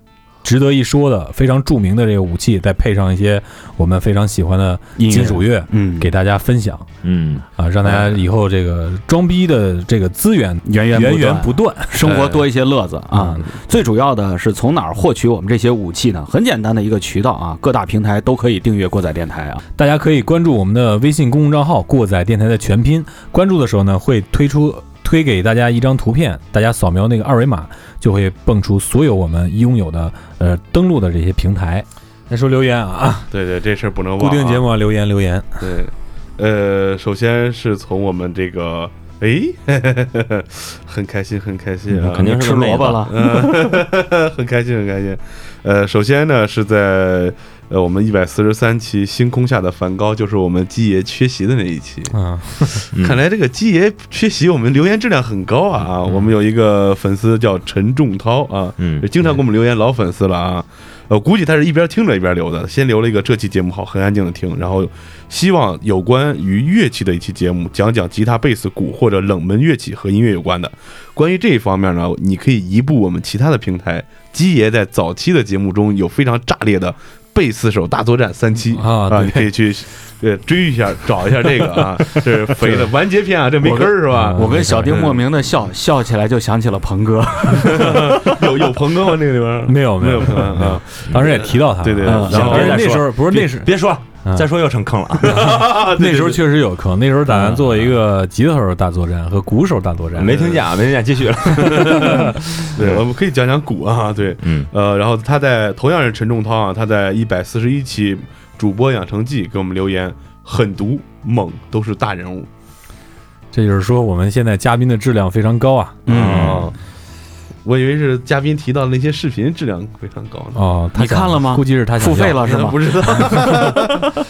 值得一说的、非常著名的这个武器，再配上一些我们非常喜欢的金属乐，嗯，给大家分享。嗯，啊，让大家以后这个装逼的这个资源源源源不断。源不断。生活多一些乐子啊。嗯。最主要的是从哪儿获取我们这些武器呢？很简单的一个渠道啊，各大平台都可以订阅过载电台啊。大家可以关注我们的微信公众账号“过载电台”的全拼，关注的时候呢，会推出推给大家一张图片，大家扫描那个二维码，就会蹦出所有我们拥有的呃登录的这些平台。再说留言啊，对对，这事儿不能忘、固定节，目啊留言留言，对，呃，首先是从我们这个，哎，(laughs) 很开心，很开心啊，肯定是吃萝卜了，嗯，(laughs) 很开心，很开心。呃，首先呢是在呃我们一百四十三期《星空下的梵高》，就是我们基爷缺席的那一期。嗯，嗯看来这个基爷缺席，我们留言质量很高啊！啊，我们有一个粉丝叫陈仲涛啊，嗯经常给我们留言，老粉丝了啊。呃，估计他是一边听着一边留的，先留了一个这期节目好，很安静的听，然后希望有关于乐器的一期节目，讲讲吉他、贝斯、鼓或者冷门乐器和音乐有关的。关于这一方面呢，你可以移步我们其他的平台。基爷在早期的节目中有非常炸裂的贝斯手大作战三期啊对。你可以去呃追一下，(laughs) 找一下这个啊，这是肥的 (laughs) 完结篇啊，这没根儿是吧？我跟小丁莫名的笑，笑起来就想起了鹏哥。(laughs) 有有鹏哥吗？那个里边没有没有。没有鹏哥啊，当时也提到他对，对然后那时候不是那时别说再说又成坑了。(laughs) 啊！那时候确实有坑，那时候打算做一个吉他手大作战和鼓手大作战，没听见啊，没听见，继续了。(laughs) 对，我们可以讲讲鼓啊，对，嗯。呃，然后他在同样是陈仲涛啊，他在一百四十一期主播养成记给我们留言，狠毒猛都是大人物，这就是说我们现在嘉宾的质量非常高啊。嗯。啊，我以为是嘉宾提到的那些视频质量非常高呢，哦，他你看了吗估计是他付费了是吗？不知道。(laughs)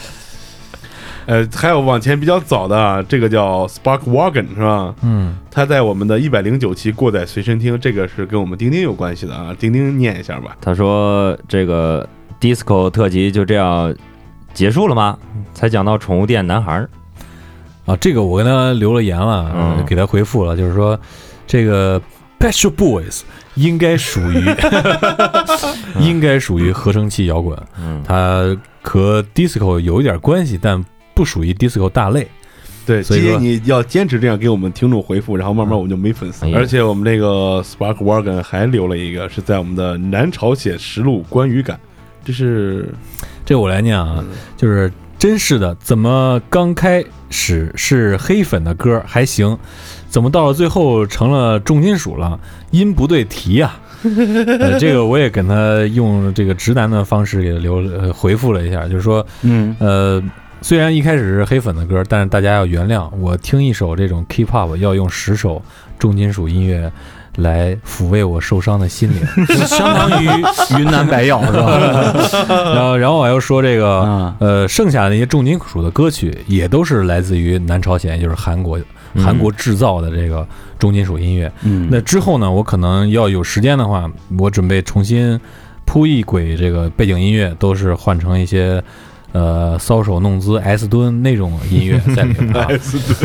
呃，还有往前比较早的啊，这个叫 Spark Wagon 是吧？嗯，他在我们的一百零九期过载随身听，这个是跟我们钉钉有关系的啊，钉钉念一下吧。他说这个 disco 特辑就这样结束了吗？才讲到宠物店男孩儿。啊，这个我跟他留了言了，嗯呃给他回复了，就是说这个 Pet Shop Boys 应该属于 (laughs) 应该属于合成器摇滚，嗯，它和 disco 有一点关系，但不属于 disco 大类。对，所以说你要坚持这样给我们听众回复，然后慢慢我们就没粉丝。哎呀。而且我们那个 Spark Wagon 还留了一个，是在我们的南朝鲜实录关于感，这是这我来念啊，就是真是的，怎么刚开始是黑粉的歌还行，怎么到了最后成了重金属了？音不对题呀、呃，这个我也跟他用这个直男的方式给留呃回复了一下，就是说，嗯呃，虽然一开始是黑粉的歌，但是大家要原谅我听一首这种 K-pop 要用十首重金属音乐来抚慰我受伤的心灵。(laughs) 相当于云南白药是吧？(laughs) 然后，然后我又说这个，啊，呃，剩下的那些重金属的歌曲也都是来自于南朝鲜，也就是韩国，嗯韩国制造的这个重金属音乐。嗯那之后呢，我可能要有时间的话，我准备重新铺一轨这个背景音乐，都是换成一些呃搔首弄姿 S 蹲那种音乐 (laughs) 在里面啊，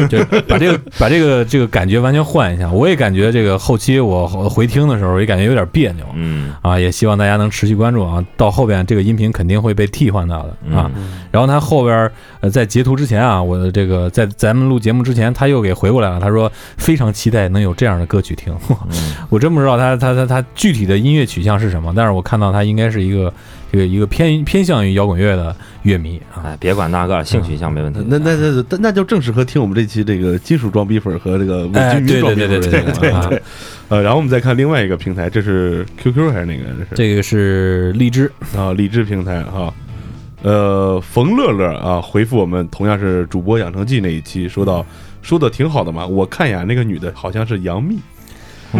就把这个 (laughs) 把这个这个感觉完全换一下。我也感觉这个后期我回听的时候也感觉有点别扭嗯啊，也希望大家能持续关注啊。到后边这个音频肯定会被替换到的啊。然后他后边呃在截图之前啊，我的这个在咱们录节目之前他又给回过来了，他说非常期待能有这样的歌曲听。嗯 (laughs) 我真不知道他他他他具体的音乐取向是什么，但是我看到他应该是一个这个一个偏偏向于摇滚乐的乐迷啊。哎，别管那个，性取向没问题。那那那那那就正适合听我们这期这个金属装逼粉和这个伪哎，军迷装逼粉对对对对对对，啊呃，然后我们再看另外一个平台，这是 QQ 还是哪个？这是这个是荔枝，啊，荔枝平台哈。呃，冯乐乐啊，回复我们同样是主播养成记那一期，说到说的挺好的嘛。我看一眼，那个女的好像是杨幂，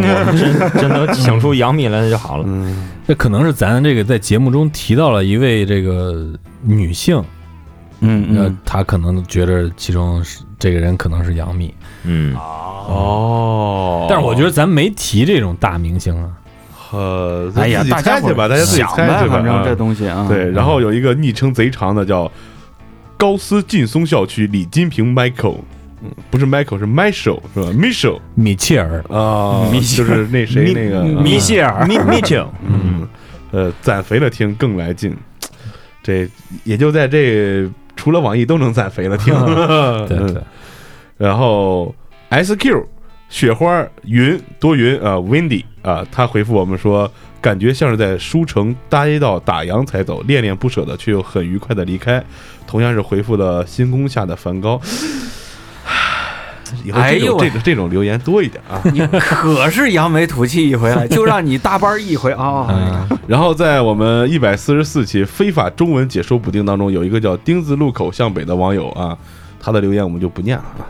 我 (laughs) 真真能请出杨幂来那就好了。嗯，这可能是咱这个在节目中提到了一位这个女性，呃嗯。嗯，，她可能觉得其中是这个人可能是杨幂，嗯，哦，但是我觉得咱没提这种大明星啊。呃，哎呀，大家猜去吧，大家自己想猜去反正这东西啊，对，然后有一个昵称贼长的叫高斯劲松校区李金平 Michael，嗯，不是 Michael 是 Michelle 是吧？Michelle 米切尔，啊，米就是那谁那个米切尔，米米切尔，(laughs) 嗯，呃，攒肥了听更来劲，这也就在这除了网易都能攒肥了听。(laughs) 嗯对对，然后 SQ 雪花云多云啊，Windy 啊，他回复我们说，感觉像是在书城待到打烊才走，恋恋不舍的，却又很愉快的离开。同样是回复了星空下的梵高。以后这种、哎这种这种留言多一点啊。你可是扬眉吐气一回来，就让你大班一回啊！嗯，然后在我们一百四十四期非法中文解说补丁当中，有一个叫丁字路口向北的网友啊，他的留言我们就不念了啊。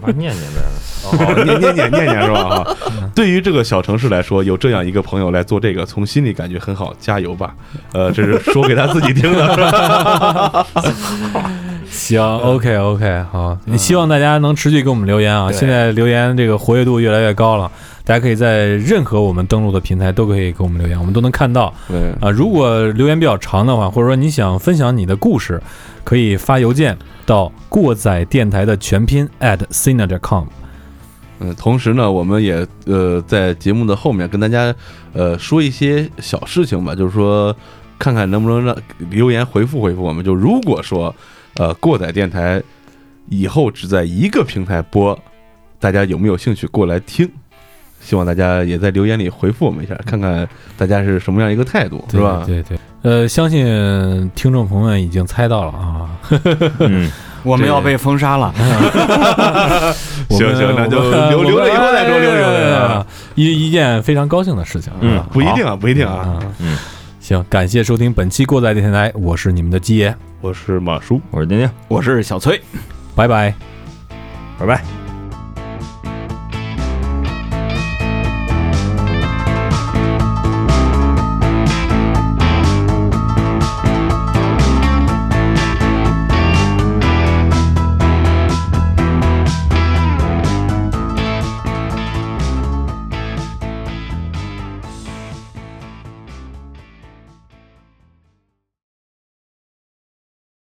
把念念呗。哦，念念念念念是吧？哈，对于这个小城市来说，有这样一个朋友来做这个，从心里感觉很好，加油吧！呃，这是说给他自己听的。(laughs) 行，OK OK，好，也希望大家能持续给我们留言啊！现在留言这个活跃度越来越高了，大家可以在任何我们登录的平台都可以给我们留言，我们都能看到对，啊。如果留言比较长的话，或者说你想分享你的故事，可以发邮件到过载电台的全拼 at sina.com。嗯，同时呢，我们也呃在节目的后面跟大家呃说一些小事情吧，就是说看看能不能让留言回复回复我们。就如果说呃过载电台以后只在一个平台播，大家有没有兴趣过来听？希望大家也在留言里回复我们一下，看看大家是什么样一个态度，是吧？对对，呃，相信听众朋友们已经猜到了啊。(laughs) 嗯，(laughs) 我们要被封杀了，(laughs) 行行那就留留着以后再说留着以后再说哎一一件非常高兴的事情。嗯啊不一定啊，不一定啊。啊，嗯，行，感谢收听本期过载电台，我是你们的鸡爷，我是马叔。我是丁丁，我是小崔。拜拜。拜拜。